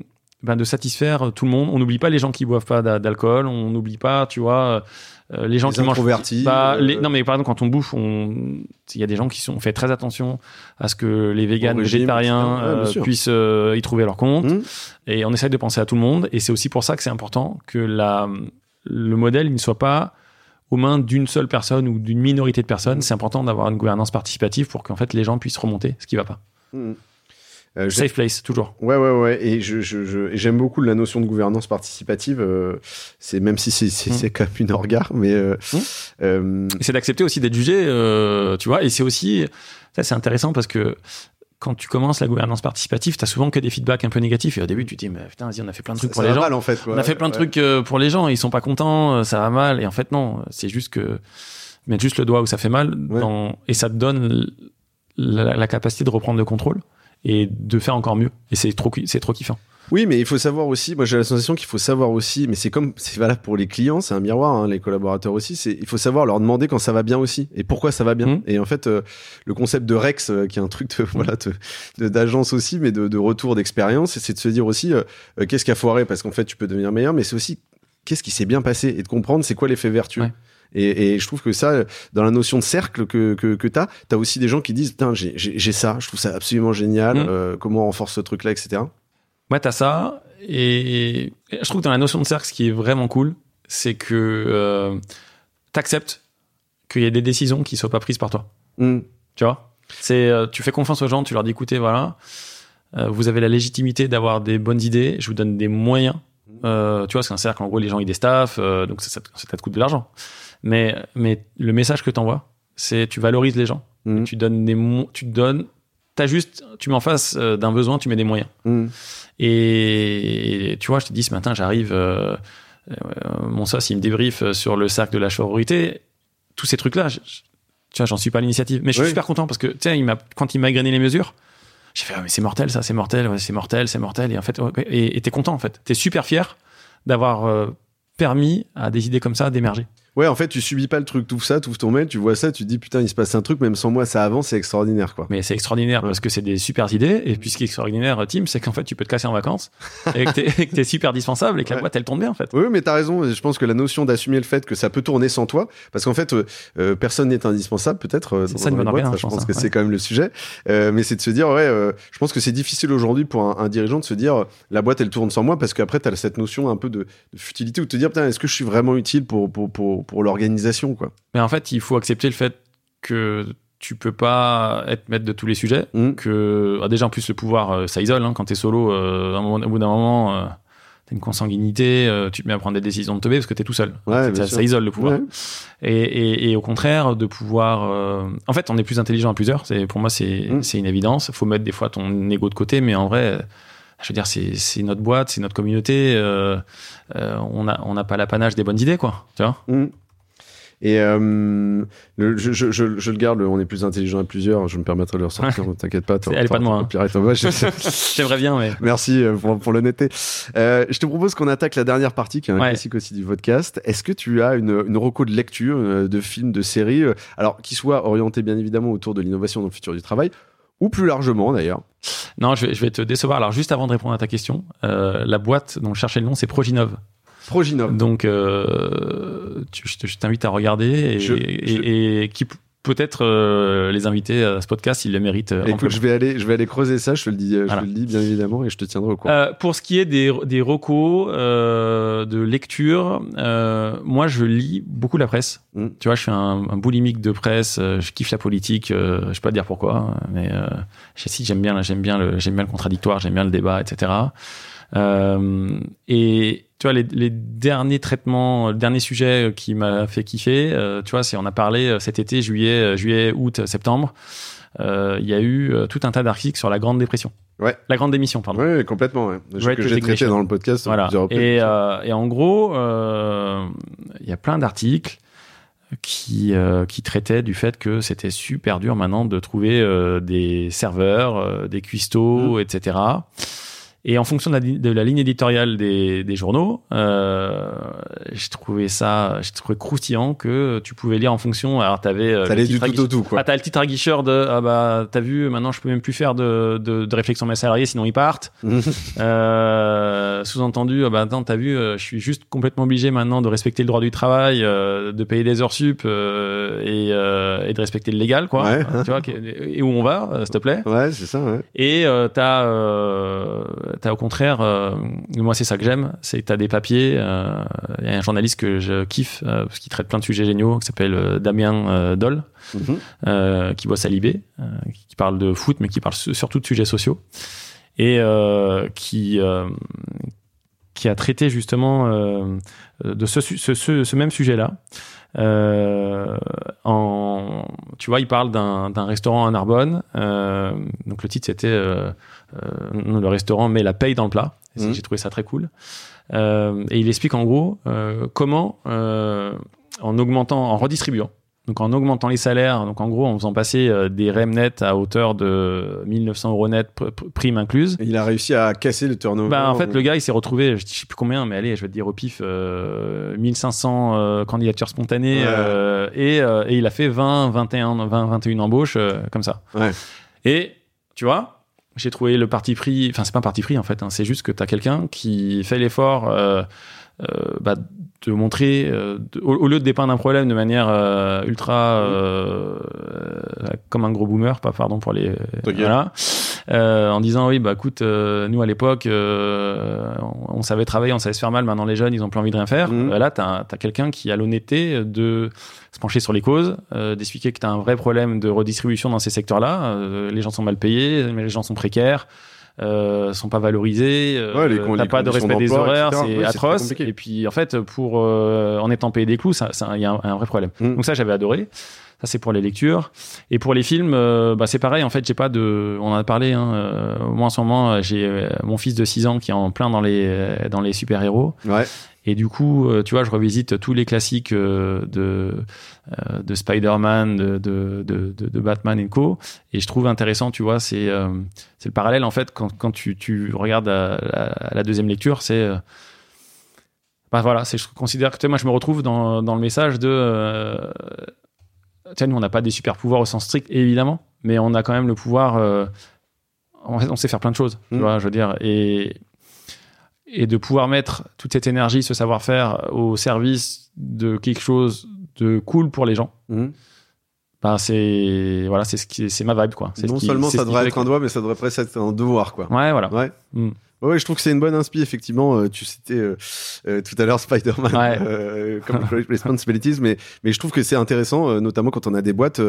ben, de satisfaire tout le monde. On n'oublie pas les gens qui boivent pas d'a- d'alcool. On n'oublie pas, tu vois, euh, les gens Les qui mangent. Bah, euh, les- non, mais par exemple, quand on bouffe, on... il y a des gens qui sont. On fait très attention à ce que les véganes, régime, végétariens. Ouais, euh, puissent euh, y trouver leur compte. Mmh. Et on essaye de penser à tout le monde. Et c'est aussi pour ça que c'est important que la, le modèle il ne soit pas aux mains d'une seule personne ou d'une minorité de personnes. C'est important d'avoir une gouvernance participative pour qu'en fait les gens puissent remonter ce qui va pas. Mmh. Euh, Safe place, toujours. Ouais, ouais, ouais. Et je, je, je- et j'aime beaucoup la notion de gouvernance participative. euh, c'est même si c'est, c'est, Mm. c'est comme une regard, mais euh, Mm. euh, Et c'est d'accepter aussi d'être jugé, euh, tu vois. Et c'est aussi, ça c'est intéressant parce que quand tu commences la gouvernance participative, tu as souvent que des feedbacks un peu négatifs. Et au début, tu te dis, mais putain, vas-y, on a fait plein de trucs ça, pour ça les va gens. mal en fait. Quoi. on a fait plein de Ouais. trucs pour les gens, ils sont pas contents, ça va mal. Et en fait, non, c'est juste que mettre juste le doigt où ça fait mal, Ouais. dans- et ça te donne la, la capacité de reprendre le contrôle et de faire encore mieux. Et c'est trop, c'est trop kiffant. Oui, mais il faut savoir aussi. Moi, j'ai la sensation qu'il faut savoir aussi. Mais c'est comme c'est valable pour les clients, c'est un miroir. hein, les collaborateurs aussi. C'est il faut savoir leur demander quand ça va bien aussi et pourquoi ça va bien. Mm. Et en fait, euh, le concept de Rex, euh, qui est un truc de voilà d'agence aussi, mais de, de retour d'expérience, c'est de se dire aussi euh, qu'est-ce qui a foiré? Parce qu'en fait, tu peux devenir meilleur, mais c'est aussi qu'est-ce qui s'est bien passé? Et de comprendre c'est quoi l'effet vertueux. Ouais. Et, et je trouve que ça, dans la notion de cercle que, que, que tu as, tu as aussi des gens qui disent Putain, j'ai- ça, je trouve ça absolument génial, Mm. euh, comment on renforce ce truc-là, etc. Ouais, t'as ça. Et, et je trouve que dans la notion de cercle, ce qui est vraiment cool, c'est que euh, t'acceptes qu'il y ait des décisions qui soient pas prises par toi. Mm. Tu vois? C'est, euh, tu fais confiance aux gens, tu leur dis, écoutez, voilà, euh, vous avez la légitimité d'avoir des bonnes idées, je vous donne des moyens. Euh, tu vois, c'est un cercle, en gros, les gens, ils déstaffent, euh, donc ça, ça, te- ça te coûte de l'argent. Mais, mais le message que t'envoies, c'est tu valorises les gens, Mm. tu donnes des tu donnes, t'as juste, tu mets en face euh, d'un besoin, tu mets des moyens. Mm. Et tu vois, je te dis ce matin, j'arrive, euh, euh, mon sauce, il me débriefe sur le cercle de la sororité. Tous ces trucs-là, je- je- tu vois, j'en suis pas à l'initiative. Mais je suis Oui. super content parce que, tu sais, il quand il m'a grainé les mesures, j'ai fait, ah, mais c'est mortel, ça, c'est mortel, ouais, c'est mortel, c'est mortel. Et en fait, ouais, et et t'es content, en fait. T'es super fier d'avoir euh, permis à des idées comme ça d'émerger. Ouais, en fait, tu subis pas le truc, tout ça, tout ton mail, tu vois ça, tu te dis putain, il se passe un truc, même sans moi, ça avance, c'est extraordinaire, quoi. Mais c'est extraordinaire Ouais. parce que c'est des super idées. Et puis ce qui est extraordinaire, Tim, c'est qu'en fait, tu peux te casser en vacances et que t'es, super dispensable et que la boîte, elle tourne bien, en fait. Oui, mais t'as raison. Je pense que la notion d'assumer le fait que ça peut tourner sans toi, parce qu'en fait, euh, euh, personne n'est indispensable, peut-être. euh, dans- ça, dans boîtes, organe, ça, je pense pense, que hein, c'est quand même le sujet. Euh, mais c'est de se dire, ouais, je pense que c'est difficile aujourd'hui pour un, un dirigeant de se dire, la boîte, elle tourne sans moi, parce qu'après, t'as cette notion un peu de, de futilité ou de te dire, putain, est-ce que je suis vraiment utile pour pour pour, pour l'organisation, quoi. Mais en fait, il faut accepter le fait que tu peux pas être maître de tous les sujets. Mm. Que ah, déjà en plus le pouvoir, euh, ça isole. Hein, quand t'es solo, euh, moment- au bout d'un moment, euh, t'as une consanguinité, euh, tu te mets à prendre des décisions de teubé parce que t'es tout seul. Ouais, ça, isole le pouvoir. Ouais. Et, et, et au contraire, de pouvoir. En fait, on est plus intelligent à plusieurs. C'est pour moi, c'est Mm. c'est une évidence. Faut mettre des fois ton ego de côté, mais en vrai. Je veux dire, c'est notre boîte, c'est notre communauté. euh, euh, on n'a on pas l'apanage des bonnes idées, quoi. Tu vois Mm. Et euh, le, je, je, je, je le garde, le on est plus intelligent à plusieurs, je me permettrai de le ressortir, t'inquiète pas. Elle est pas de moi. hein. J'aimerais bien, mais. Merci pour, pour l'honnêteté. Euh, je te propose qu'on attaque la dernière partie, qui est un Ouais. classique aussi du podcast. Est-ce que tu as une, une reco de lecture, de films, de séries, alors qui soit orienté bien évidemment autour de l'innovation dans le futur du travail, ou plus largement d'ailleurs Non, je vais, je vais te décevoir. Alors, juste avant de répondre à ta question, euh, la boîte dont je cherchais le nom, c'est Proginov. Proginov. Donc, euh, tu- je te- je t'invite à regarder et, Je- et- et qui p- peut-être euh, les inviter à ce podcast, ils le méritent. euh, Écoute, je vais aller, je vais aller creuser ça. Je te le dis, euh, Voilà. je te le dis bien évidemment, et je te tiendrai au courant. Euh, pour ce qui est des, des recos euh, de lecture, euh, moi je lis beaucoup la presse. Mm. Tu vois, je suis un, un boulimique de presse. je kiffe la politique. euh, je peux pas te dire pourquoi, mais euh, je- si j'aime bien, j'aime bien le, j'aime bien le contradictoire, j'aime bien le débat, etc. Euh, et tu vois, les, les derniers traitements, le dernier sujet qui m'a fait kiffer, euh, tu vois, c'est on a parlé euh, cet été, juillet, euh, juillet, août, septembre. euh, Il y a eu euh, tout un tas d'articles sur la Grande Dépression. Ouais. La Grande Démission, pardon. Ouais, complètement. Ouais. Je- Great que j'ai traité dans le podcast. Voilà. Et, euh, et en gros, euh, il y a plein d'articles qui, euh, qui traitaient du fait que c'était super dur maintenant de trouver euh, des serveurs, euh, des cuistots, etc. Et en fonction de la, de la ligne éditoriale des, des journaux, euh, j'ai trouvé ça, j'ai trouvé croustillant que tu pouvais lire en fonction. Alors, t'avais euh, allait du titre tout au tout, quoi. ah, t'as le titre aguicheur de ah bah t'as vu maintenant je peux même plus faire de, de, de réflexion de mes salariés sinon ils partent. Euh, Sous-entendu ah bah attends t'as vu euh, je suis juste complètement obligé maintenant de respecter le droit du travail, euh, de payer des heures sup euh, et, euh, et de respecter le légal quoi. Ouais. tu vois et où on va s'il te plaît. ouais, c'est ça. Ouais. Et euh, t'as euh, t'as au contraire, euh, moi c'est ça que j'aime, c'est que t'as des papiers. euh, Il y a un journaliste que je kiffe euh, parce qu'il traite plein de sujets géniaux, qui s'appelle euh, Damien euh, Doll, Mhm. euh, qui bosse à Libé, euh, qui parle de foot, mais qui parle su- surtout de sujets sociaux et euh, qui euh, qui a traité justement euh, de ce, su- ce, ce, ce même sujet-là. Euh, en, tu vois, il parle d'un d'un restaurant à Narbonne. euh, donc le titre c'était euh, euh, le restaurant met la paye dans le plat. Mhm. J'ai trouvé ça très cool. Euh, et il explique en gros euh, comment, euh, en augmentant, en redistribuant, donc en augmentant les salaires, donc en gros en faisant passer euh, des REM net à hauteur de 1900 euros net, pr- pr- prime incluse. Il a réussi à casser le turnover. Bah, en fait, le gars, il s'est retrouvé, je sais plus combien, mais allez, je vais te dire au pif, euh, 1500 euh, candidatures spontanées, Ouais. euh, et, euh, et il a fait 20, 21, 20, 21 embauches, euh, comme ça. Ouais. Et, tu vois, j'ai trouvé le parti pris, enfin, c'est pas un parti pris, en fait, hein, c'est juste que tu as quelqu'un qui fait l'effort, euh, euh, bah, de montrer, euh, de- au, au lieu de dépeindre un problème de manière euh, ultra euh, euh, comme un gros boomer, pas pardon pour les voilà, euh, en disant oui bah écoute euh, nous à l'époque euh, on, on savait travailler, on savait se faire mal, maintenant les jeunes ils ont plus envie de rien faire. Mhm. Euh, là t'as as, quelqu'un qui a l'honnêteté de se pencher sur les causes, euh, d'expliquer que t'as un vrai problème de redistribution dans ces secteurs-là. Euh, les gens sont mal payés, mais les gens sont précaires. Euh, sont pas valorisés, euh, Ouais, les t'as les pas de respect des horaires, c'est atroce. Et puis en fait, pour euh, en étant payé des clous, ça, ça- il y a un, un vrai problème. Mm. Donc ça, j'avais adoré. Ça, c'est pour les lectures. Et pour les films, euh, bah, c'est pareil. En fait, j'ai pas de. On en a parlé. Hein, euh, moi, en ce moment, euh, j'ai euh, mon fils de 6 ans qui est en plein dans les dans les super héros. Ouais. Et du coup, tu vois, je revisite tous les classiques de, euh, de Spider-Man, de, de, de, de- Batman et co. Et je trouve intéressant, tu vois, c'est euh, c'est le parallèle, en fait, quand, quand tu, tu regardes à, la- à la deuxième lecture, c'est... bah voilà, c'est, je considère que moi je me retrouve dans, dans le message de... Euh, nous on n'a pas des super pouvoirs au sens strict, évidemment, mais on a quand même le pouvoir... euh, en fait, on sait faire plein de choses, tu Mm. vois, je veux dire. Et, et de pouvoir mettre toute cette énergie, ce savoir-faire au service de quelque chose de cool pour les gens. Bah c'est voilà, c'est ce qui c'est ma vibe quoi. Ce Non qui- seulement ça devrait être un doigt, mais ça devrait presque être un devoir, quoi. Ouais, voilà. Ouais. Mm. Ouais, je trouve que c'est une bonne inspi, effectivement. Euh, tu citais euh, euh, tout à l'heure Spider-Man Ouais. euh, comme responsibilities, mais, mais je trouve que c'est intéressant, euh, notamment quand on a des boîtes.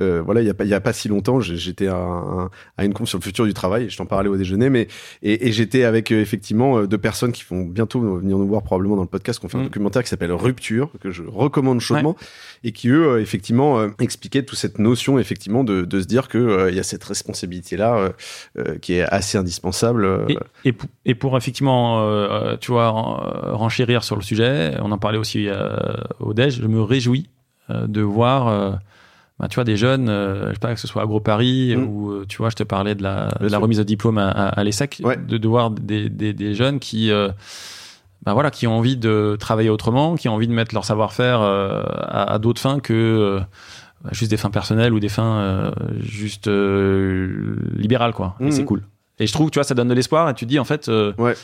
euh, voilà, il y a pas, il y a pas si longtemps, j'étais à, un- à une conf sur le futur du travail, je t'en parlais au déjeuner, mais et, et j'étais avec effectivement deux personnes qui vont bientôt venir nous voir probablement dans le podcast, qu'on fait un Mm. documentaire qui s'appelle Rupture, que je recommande chaudement, et qui eux effectivement expliquaient toute cette notion effectivement de, de se dire que euh, il y a cette responsabilité là qui est assez indispensable. Et, et, pour, et pour effectivement, euh, euh, tu vois, euh, renchérir sur le sujet, on en parlait aussi au déj, je me réjouis de voir, bah, tu vois, des jeunes, euh, je sais pas que ce soit Agro Paris Mm. ou tu vois, je te parlais de la, de remise de diplôme à, à, à l'ESSEC, Ouais. de, de voir des, des, des jeunes qui, euh, bah voilà, qui ont envie de travailler autrement, qui ont envie de mettre leur savoir-faire euh, à, à d'autres fins que bah, juste des fins personnelles ou des fins juste libérales, quoi. Et Mhm. c'est cool. Et je trouve, tu vois, ça donne de l'espoir et tu te dis, en fait, euh, Ouais.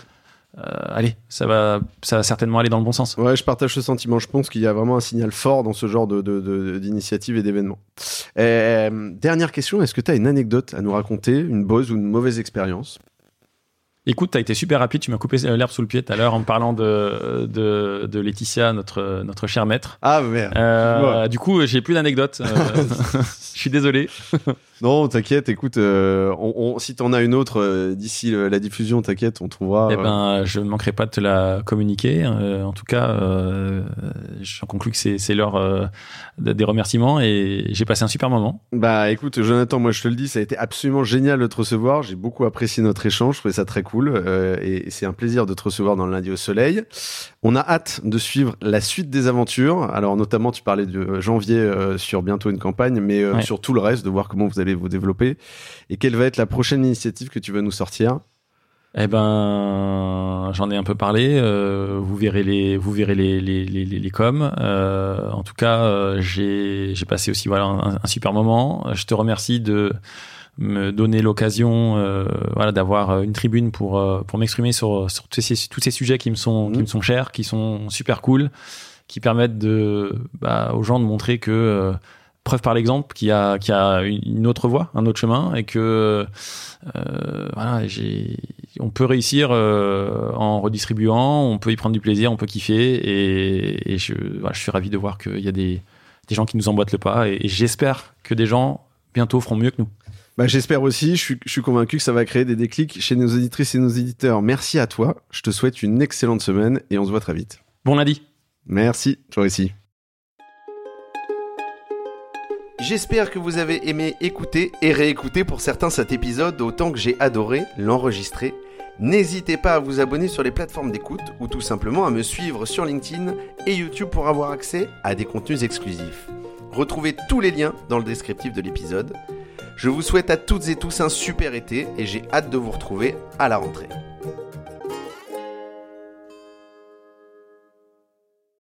euh, allez, ça va, ça va certainement aller dans le bon sens. Ouais, je partage ce sentiment. Je pense qu'il y a vraiment un signal fort dans ce genre de, de- de- d'initiative et d'événements. Euh, dernière question, est-ce que tu as une anecdote à nous raconter, une bonne ou une mauvaise expérience? Écoute, t'as été super rapide, tu m'as coupé l'herbe sous le pied tout à l'heure en parlant de, de, de Laetitia, notre, notre cher maître. Ah merde. Euh, Du coup, j'ai plus d'anecdotes. Je suis désolé. Non, t'inquiète, écoute, euh, on, on- si t'en as une autre euh, d'ici le- la diffusion, t'inquiète, on trouvera. Eh euh, ben, je ne manquerai pas de te la communiquer. Euh, en tout cas, euh, j'en conclus que c'est c'est l'heure euh, de- des remerciements et j'ai passé un super moment. Bah écoute, Jonathan, moi je te le dis, ça a été absolument génial de te recevoir. J'ai beaucoup apprécié notre échange, je trouvais ça très cool euh, et c'est un plaisir de te recevoir dans le lundi au soleil. On a hâte de suivre la suite des aventures. Alors notamment, tu parlais de janvier euh, sur bientôt une campagne, mais euh, Ouais. sur tout le reste, de voir comment vous allez vous développer et quelle va être la prochaine initiative que tu vas nous sortir? Eh ben, j'en ai un peu parlé. euh, vous verrez les, vous verrez les les les, les, coms. Euh, en tout cas, euh, j'ai j'ai passé aussi voilà un, un super moment. Je te remercie de me donner l'occasion voilà d'avoir une tribune pour pour m'exprimer sur sur tous ces tous ces sujets qui me sont qui Mhm. me sont chers, qui sont super cool, qui permettent de bah, aux gens de montrer que preuve par l'exemple qu'il y a qu'il y a une autre voie, un autre chemin et que euh, voilà, j'ai, on peut réussir euh, en redistribuant, on peut y prendre du plaisir, on peut kiffer, et, et je, voilà, je suis ravi de voir qu'il y a des, des gens qui nous emboîtent le pas, et, et j'espère que des gens bientôt feront mieux que nous. Bah, j'espère aussi, je suis, je suis convaincu que ça va créer des déclics chez nos auditrices et nos éditeurs. Merci à toi, je te souhaite une excellente semaine et on se voit très vite. Bon lundi. Merci, toi aussi. J'espère que vous avez aimé écouter et réécouter pour certains cet épisode autant que j'ai adoré l'enregistrer. N'hésitez pas à vous abonner sur les plateformes d'écoute ou tout simplement à me suivre sur LinkedIn et YouTube pour avoir accès à des contenus exclusifs. Retrouvez tous les liens dans le descriptif de l'épisode. Je vous souhaite à toutes et tous un super été et j'ai hâte de vous retrouver à la rentrée.